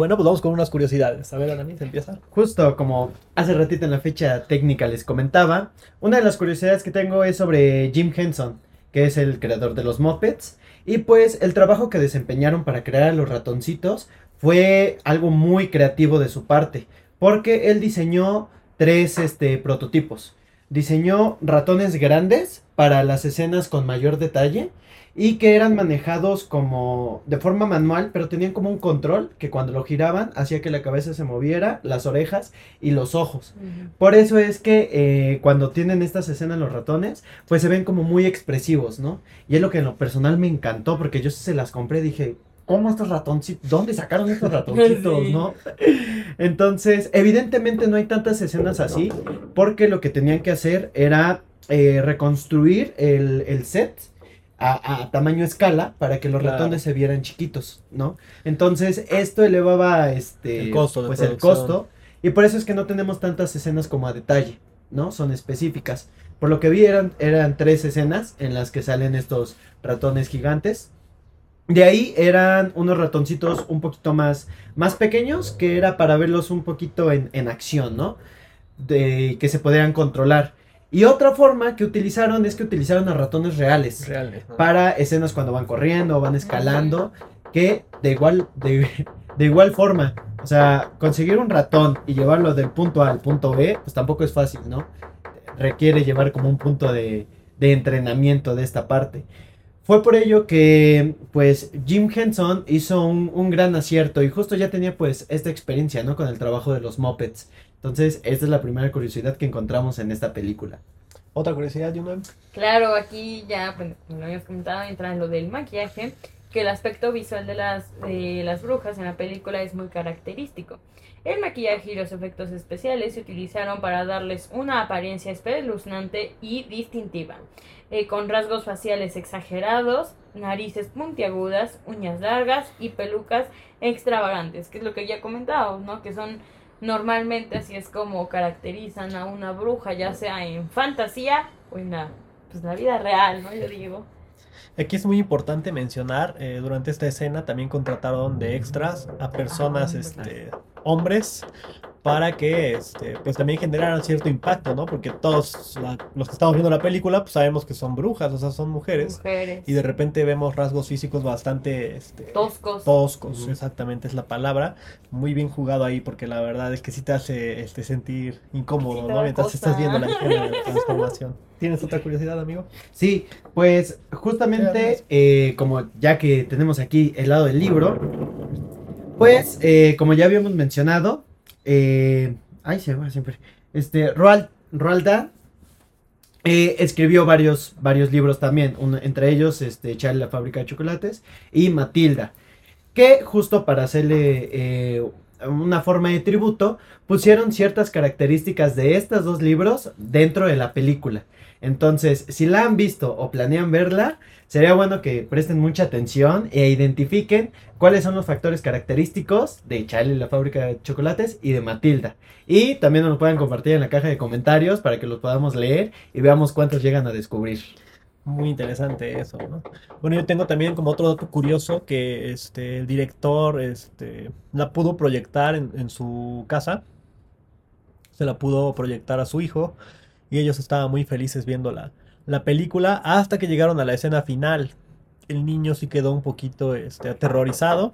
Bueno, pues vamos con unas curiosidades. A ver, Anami, ¿se empieza? Justo como hace ratito en la fecha técnica les comentaba, una de las curiosidades que tengo es sobre Jim Henson, que es el creador de los Muppets. Y pues el trabajo que desempeñaron para crear a los ratoncitos fue algo muy creativo de su parte, porque él diseñó tres este, prototipos. Diseñó ratones grandes para las escenas con mayor detalle y que eran manejados como de forma manual, pero tenían como un control que cuando lo giraban hacía que la cabeza se moviera, las orejas y los ojos. Por eso es que eh, cuando tienen estas escenas los ratones, pues se ven como muy expresivos, ¿no? Y es lo que en lo personal me encantó, porque yo se las compré, dije, ¿cómo estos ratoncitos? ¿Dónde sacaron estos ratoncitos, Sí. no? Entonces, evidentemente no hay tantas escenas así, porque lo que tenían que hacer era eh, reconstruir el, el set a, a tamaño escala para que los Claro. ratones se vieran chiquitos, ¿no? Entonces, esto elevaba este El costo de pues el costo y por eso es que no tenemos tantas escenas como a detalle, ¿no? Son específicas. Por lo que vi eran, eran tres escenas en las que salen estos ratones gigantes. De ahí eran unos ratoncitos un poquito más, más pequeños que era para verlos un poquito en, en acción, ¿no? De que se podían controlar. Y otra forma que utilizaron es que utilizaron a ratones reales Reales. ¿no? para escenas cuando van corriendo o van escalando, que de igual, de, de igual forma, o sea, conseguir un ratón y llevarlo del punto A al punto B, pues tampoco es fácil, ¿no? Requiere llevar como un punto de, de entrenamiento de esta parte. Fue por ello que, pues, Jim Henson hizo un, un gran acierto y justo ya tenía, pues, esta experiencia, ¿no? Con el trabajo de los Muppets. Entonces, esta es la primera curiosidad que encontramos en esta película. Otra curiosidad, Juno. Claro, aquí ya, bueno, como lo habíamos comentado, entra en lo del maquillaje, que el aspecto visual de las, de las brujas en la película es muy característico. El maquillaje y los efectos especiales se utilizaron para darles una apariencia espeluznante y distintiva, eh, con rasgos faciales exagerados, narices puntiagudas, uñas largas y pelucas extravagantes, que es lo que ya comentábamos, ¿no? Que son normalmente así es como caracterizan a una bruja, ya sea en fantasía o en la, pues, la vida real, ¿no? Yo digo. Aquí es muy importante mencionar, eh, durante esta escena también contrataron de extras a personas, Ah, este, hombres, para que, este, pues también generaran cierto impacto, ¿no? Porque todos la- los que estamos viendo la película, pues sabemos que son brujas, o sea, son mujeres, Mujeres. y de repente vemos rasgos físicos bastante, este, toscos. toscos, exactamente es la palabra, muy bien jugado ahí, porque la verdad es que sí te hace, este, sentir incómodo, ¿no? Mientras cosa. estás viendo la escena de transformación. ¿Tienes otra curiosidad, amigo? Sí, pues justamente eh, como ya que tenemos aquí el lado del libro, pues eh, como ya habíamos mencionado, eh, ay se va siempre, este Roald, Roald eh, escribió varios, varios libros también, entre ellos este Charlie la fábrica de chocolates y Matilda, que justo para hacerle eh, una forma de tributo pusieron ciertas características de estos dos libros dentro de la película. Entonces, si la han visto o planean verla, sería bueno que presten mucha atención e identifiquen cuáles son los factores característicos de Charlie la fábrica de chocolates y de Matilda. Y también nos lo pueden compartir en la caja de comentarios para que los podamos leer y veamos cuántos llegan a descubrir. Muy interesante eso, ¿no? Bueno, yo tengo también como otro dato curioso que este, el director este, la pudo proyectar en, su casa, se la pudo proyectar a su hijo y ellos estaban muy felices viendo la, la película hasta que llegaron a la escena final. El niño sí quedó un poquito este, aterrorizado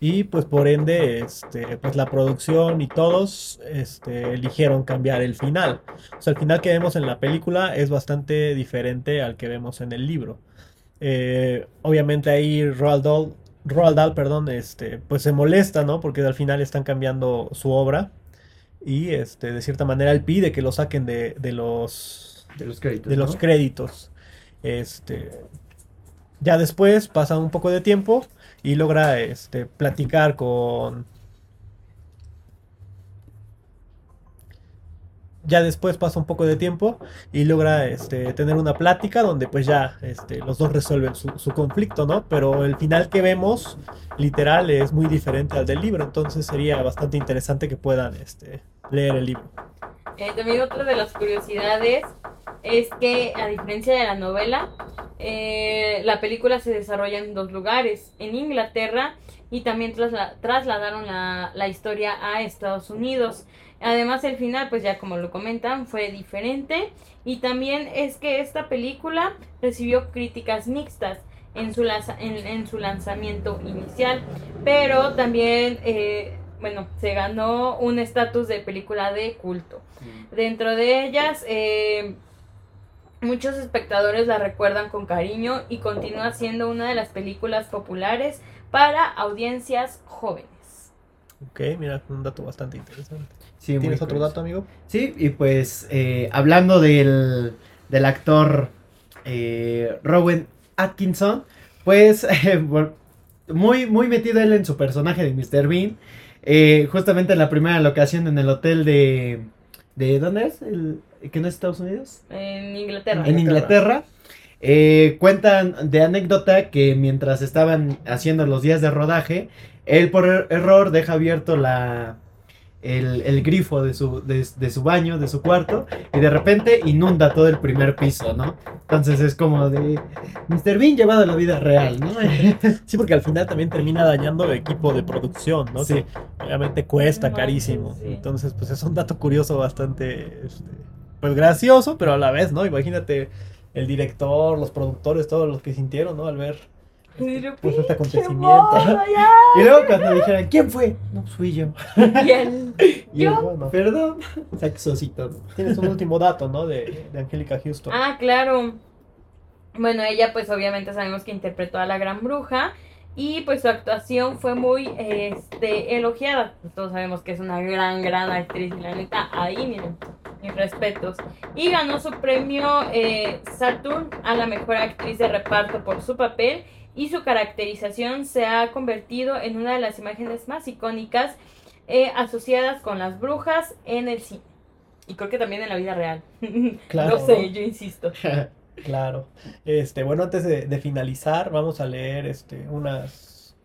y pues por ende este, pues la producción y todos este, eligieron cambiar el final. O sea, el final que vemos en la película es bastante diferente al que vemos en el libro. Eh, obviamente ahí Roald Dahl, Roald Dahl, perdón, este, pues se molesta, ¿no? Porque al final están cambiando su obra y este, de cierta manera él pide que lo saquen de, de los, De los créditos. de ¿no? los créditos. Este, Ya después pasa un poco de tiempo y logra este, platicar con... Ya después pasa un poco de tiempo y logra este, tener una plática donde pues ya este, los dos resuelven su, conflicto, ¿no? Pero el final que vemos, literal, es muy diferente al del libro, entonces sería bastante interesante que puedan este, leer el libro. Eh, también otra de las curiosidades es que, a diferencia de la novela, eh, la película se desarrolla en dos lugares, en Inglaterra y también trasla- trasladaron la, la historia a Estados Unidos. Además, el final, pues ya como lo comentan, fue diferente. Y también es que esta película recibió críticas mixtas en su, en, en su lanzamiento inicial. Pero también, eh, bueno, se ganó un estatus de película de culto. Dentro de ellas, eh, muchos espectadores la recuerdan con cariño y continúa siendo una de las películas populares para audiencias jóvenes. Ok, mira, un dato bastante interesante. Sí, ¿Tienes otro curioso. dato, amigo? Sí, y pues eh, hablando del, del actor eh, Rowan Atkinson, pues eh, muy, muy metido él en su personaje de Mr. Bean. Eh, justamente en la primera locación en el hotel de... ¿De dónde es? El, ¿Que no es Estados Unidos? En Inglaterra. en Inglaterra. eh, cuentan de anécdota que mientras estaban haciendo los días de rodaje, él por er- error deja abierto la, el, el grifo de su, de, de su baño, de su cuarto, y de repente inunda todo el primer piso, ¿no? Entonces es como de Mr. Bean llevado a la vida real, ¿no? Sí, porque al final también termina dañando el equipo de producción, ¿no? Sí. Que obviamente cuesta carísimo. Entonces, pues es un dato curioso bastante, este, pues gracioso, pero a la vez, ¿no? Imagínate el director, los productores, todos los que sintieron, ¿no? Al ver pues este acontecimiento. y luego cuando dijeron, ¿quién fue? No, pues fui yo. Y él, Y Yo. bueno, Perdón. Tienes un último dato, ¿no? De, de Angélica Houston. Ah, claro. Bueno, ella pues obviamente sabemos que interpretó a la gran bruja y pues su actuación fue muy este, elogiada. Todos sabemos que es una gran, gran actriz y la neta, ahí miren, mis respetos. Y ganó su premio eh, Saturn a la mejor actriz de reparto por su papel y su caracterización se ha convertido en una de las imágenes más icónicas eh, asociadas con las brujas en el cine. Y creo que también en la vida real. Claro, no sé, yo insisto. Claro. Este, bueno, antes de, de finalizar, vamos a leer este, unas.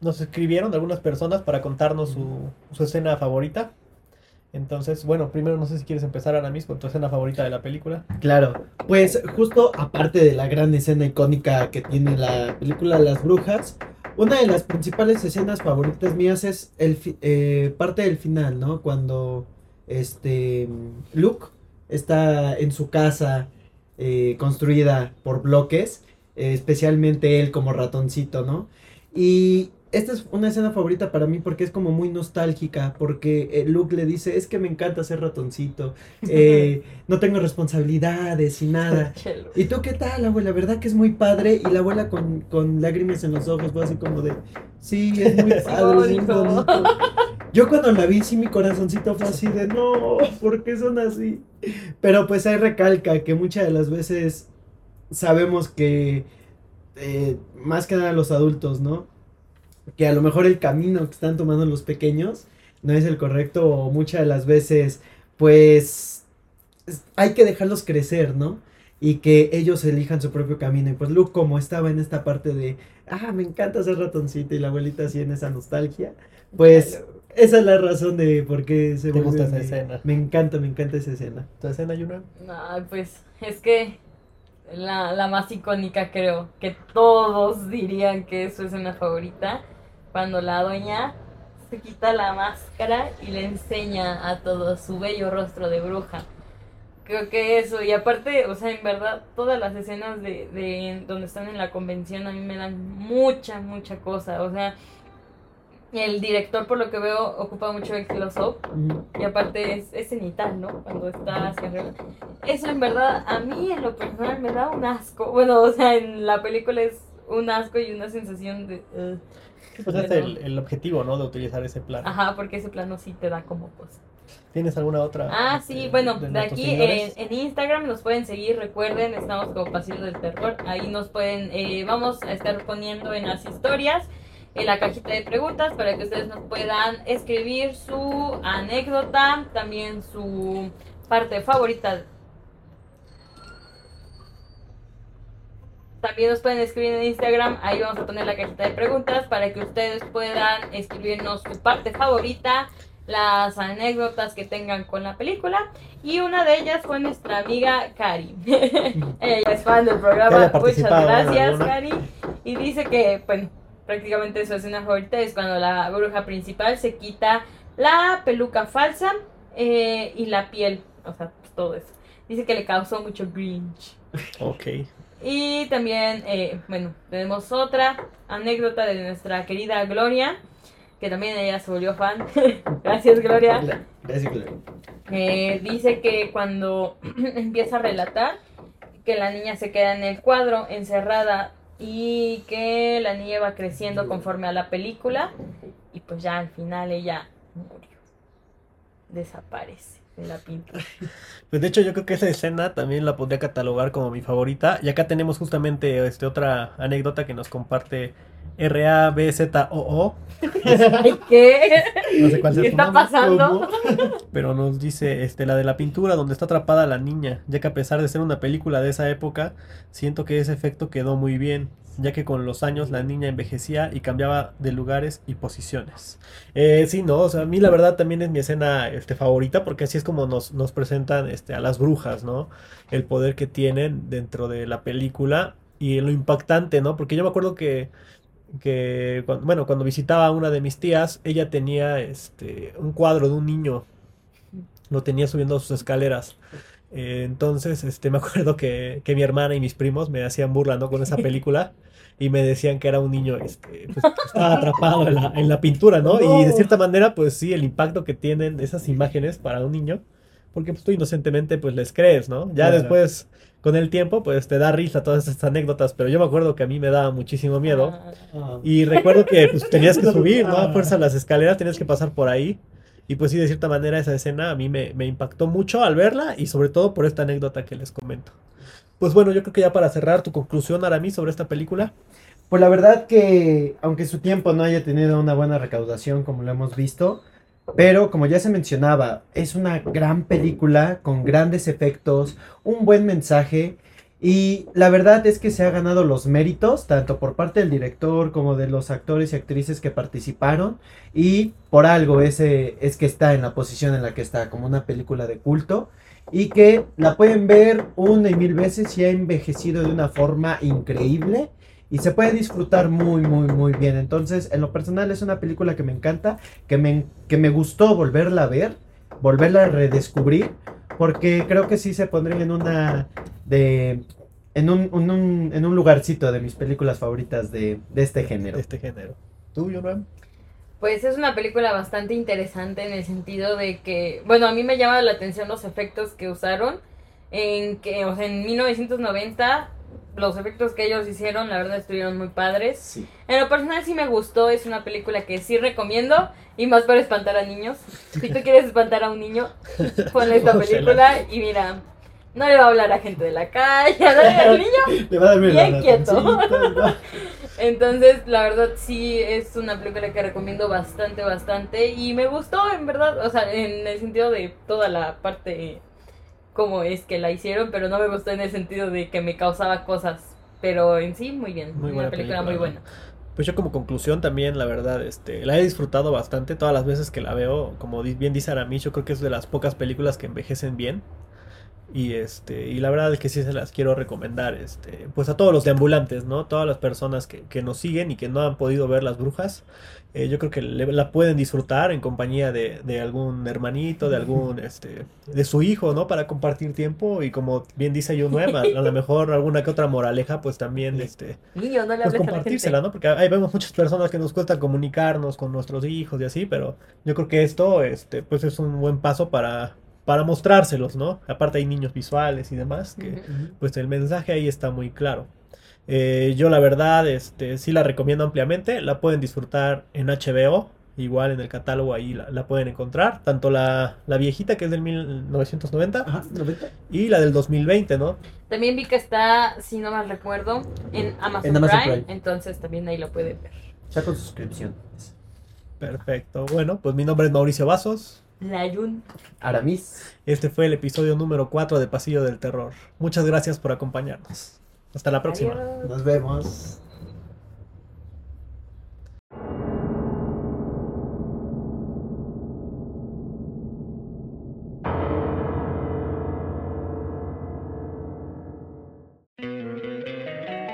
Nos escribieron algunas personas para contarnos su, su escena favorita. Entonces, bueno, primero no sé si quieres empezar ahora mismo tu escena favorita de la película. Claro, pues justo aparte de la gran escena icónica que tiene la película Las Brujas, una de las principales escenas favoritas mías es el eh, parte del final, ¿no? Cuando este Luke está en su casa eh, construida por bloques, eh, especialmente él como ratoncito, ¿no? Y esta es una escena favorita para mí porque es como muy nostálgica, porque eh, Luke le dice, es que me encanta ser ratoncito, eh, no tengo responsabilidades y nada. ¿Y tú qué tal, abuela? ¿Verdad que es muy padre? Y la abuela con, con lágrimas en los ojos fue así como de, sí, es muy padre, es bonito. Yo cuando la vi, sí, mi corazoncito fue así de, no, ¿por qué son así? Pero pues ahí recalca que muchas de las veces sabemos que, eh, más que nada los adultos, ¿no? Que a lo mejor el camino que están tomando los pequeños no es el correcto o muchas de las veces, pues, es- hay que dejarlos crecer, ¿no? Y que ellos elijan su propio camino. Y pues Luke, como estaba en esta parte de, ah, me encanta ser ratoncito y la abuelita así en esa nostalgia, pues esa es la razón de por qué se ¿Te gusta esa escena? Me encanta, me encanta esa escena. ¿Tu escena, Yuna? Ay, pues es que la, la más icónica creo que todos dirían que es su escena favorita. Cuando la doña se quita la máscara y le enseña a todo su bello rostro de bruja. Creo que eso, y aparte, o sea, en verdad, todas las escenas de, de donde están en la convención a mí me dan mucha, mucha cosa. O sea, el director, por lo que veo, ocupa mucho el close-up. Y aparte es, es cenital, ¿no? Cuando está hacia arriba. Eso en verdad, a mí en lo personal me da un asco. Bueno, o sea, en la película es un asco y una sensación de... Pues es Bueno. el, el objetivo, ¿no? De utilizar ese plan. Ajá, porque ese plano sí te da como cosa. ¿Tienes alguna otra? Ah, sí, bueno, de aquí en, en Instagram nos pueden seguir, recuerden, estamos como Pasillo del Terror, ahí nos pueden, eh, vamos a estar poniendo en las historias, en la cajita de preguntas, para que ustedes nos puedan escribir su anécdota, también su parte favorita. También nos pueden escribir en Instagram, ahí vamos a poner la cajita de preguntas para que ustedes puedan escribirnos su parte favorita, las anécdotas que tengan con la película. Y una de ellas fue nuestra amiga Cari. Ella es fan del programa. Muchas gracias. Cari. Y dice que, bueno, prácticamente su escena favorita es cuando la bruja principal se quita la peluca falsa eh, y la piel. O sea, pues, todo eso. Dice que le causó mucho grinch. Ok. Y también, eh, bueno, tenemos otra anécdota de nuestra querida Gloria, que también ella se volvió fan. Gracias, Gloria. Gracias, Gloria. Eh, dice que cuando empieza a relatar, que la niña se queda en el cuadro encerrada y que la niña va creciendo conforme a la película y pues ya al final ella murió. Desaparece de la pintura. Pues de hecho yo creo que esa escena también la podría catalogar como mi favorita. Y acá tenemos justamente este, otra anécdota que nos comparte RABZOO. Ay, ¿Qué? No sé cuál sea ¿Qué está nombre, pasando? Pero nos dice este, la de la pintura donde está atrapada la niña, ya que a pesar de ser una película de esa época, siento que ese efecto quedó muy bien, ya que con los años la niña envejecía y cambiaba de lugares y posiciones. Eh, sí, no, o sea, a mí la verdad también es mi escena este, favorita, porque así es como nos, nos presentan este, a las brujas, ¿no? El poder que tienen dentro de la película y lo impactante, ¿no? Porque yo me acuerdo que que cuando, bueno, cuando visitaba a una de mis tías, ella tenía este un cuadro de un niño. Lo tenía subiendo sus escaleras. Eh, entonces, este, me acuerdo que, que mi hermana y mis primos me hacían burla, ¿no? con esa película y me decían que era un niño este, pues, que estaba atrapado en la, en la pintura, ¿no? Y de cierta manera, pues sí, el impacto que tienen esas imágenes para un niño, porque pues tú inocentemente pues les crees, ¿no? Ya Claro. después, con el tiempo, pues te da risa todas estas anécdotas, pero yo me acuerdo que a mí me daba muchísimo miedo. Ah, Y recuerdo que pues, tenías que subir, ¿no? A fuerza las escaleras, tenías que pasar por ahí. Y pues sí, de cierta manera esa escena a mí me, impactó mucho al verla y sobre todo por esta anécdota que les comento. Pues bueno, yo creo que ya para cerrar tu conclusión, Aramis, sobre esta película. Pues la verdad que, aunque su tiempo no haya tenido una buena recaudación como lo hemos visto, pero como ya se mencionaba, es una gran película con grandes efectos, un buen mensaje y la verdad es que se ha ganado los méritos tanto por parte del director como de los actores y actrices que participaron. Y por algo ese es que está en la posición en la que está como una película de culto. Y que la pueden ver una y mil veces y ha envejecido de una forma increíble. Y se puede disfrutar muy, muy, muy bien. Entonces, en lo personal es una película que me encanta, que me, que me gustó volverla a ver, volverla a redescubrir, porque creo que sí se pondría en una de... En un, un- un- en un lugarcito de mis películas favoritas de, de este género. de este género. ¿Tú, Yoram? Pues es una película bastante interesante en el sentido de que, bueno, a mí me llama la atención los efectos que usaron, en que, o sea, en 1990 los efectos que ellos hicieron, la verdad, estuvieron muy padres. Sí. En lo personal sí me gustó, es una película que sí recomiendo, y más para espantar a niños. Si tú quieres espantar a un niño, ponle esta película y mira, no le va a hablar a gente de la calle, nadie, al niño Le va a dar Bien quieto. ¿no? Entonces, la verdad sí es una película que recomiendo bastante, bastante. Y me gustó, en verdad, o sea, en el sentido de toda la parte como es que la hicieron, pero no me gustó en el sentido de que me causaba cosas. Pero en sí, muy bien. Muy una buena película, película, muy ¿no? buena. Pues yo como conclusión también, la verdad, este, la he disfrutado bastante todas las veces que la veo. Como bien dice Aramis, yo creo que es de las pocas películas que envejecen bien. Y este, y la verdad es que sí se las quiero recomendar, este, pues a todos los deambulantes, ¿no? Todas las personas que, que nos siguen y que no han podido ver las brujas. eh, yo creo que le- la pueden disfrutar en compañía de, de algún hermanito, de algún, este, de su hijo, ¿no? Para compartir tiempo. Y como bien dice Yunuem, a, a lo mejor alguna que otra moraleja, pues también, este, Niño, no le pues compartírsela. ¿no? Porque ahí vemos muchas personas que nos cuesta comunicarnos con nuestros hijos y así, pero yo creo que esto, este, pues es un buen paso para, para mostrárselos, ¿no? Aparte hay niños visuales y demás, que pues el mensaje ahí está muy claro. Eh, yo la verdad, este, sí la recomiendo ampliamente, la pueden disfrutar en HBO, Igual en el catálogo ahí la, la pueden encontrar. Tanto la, la viejita que es del 1990 Ajá, 90. y la del 2020, ¿no? También vi que está, si no mal recuerdo, en Amazon, En Amazon Prime, Prime. Entonces también ahí lo pueden ver. Ya con suscripción. Perfecto. Bueno, pues mi nombre es Mauricio Vasos. La Yun. Aramis. Este fue el episodio número 4 de Pasillo del Terror. Muchas gracias por acompañarnos. Hasta la próxima. Adiós. Nos vemos.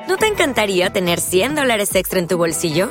¿No te encantaría tener 100 dólares extra en tu bolsillo?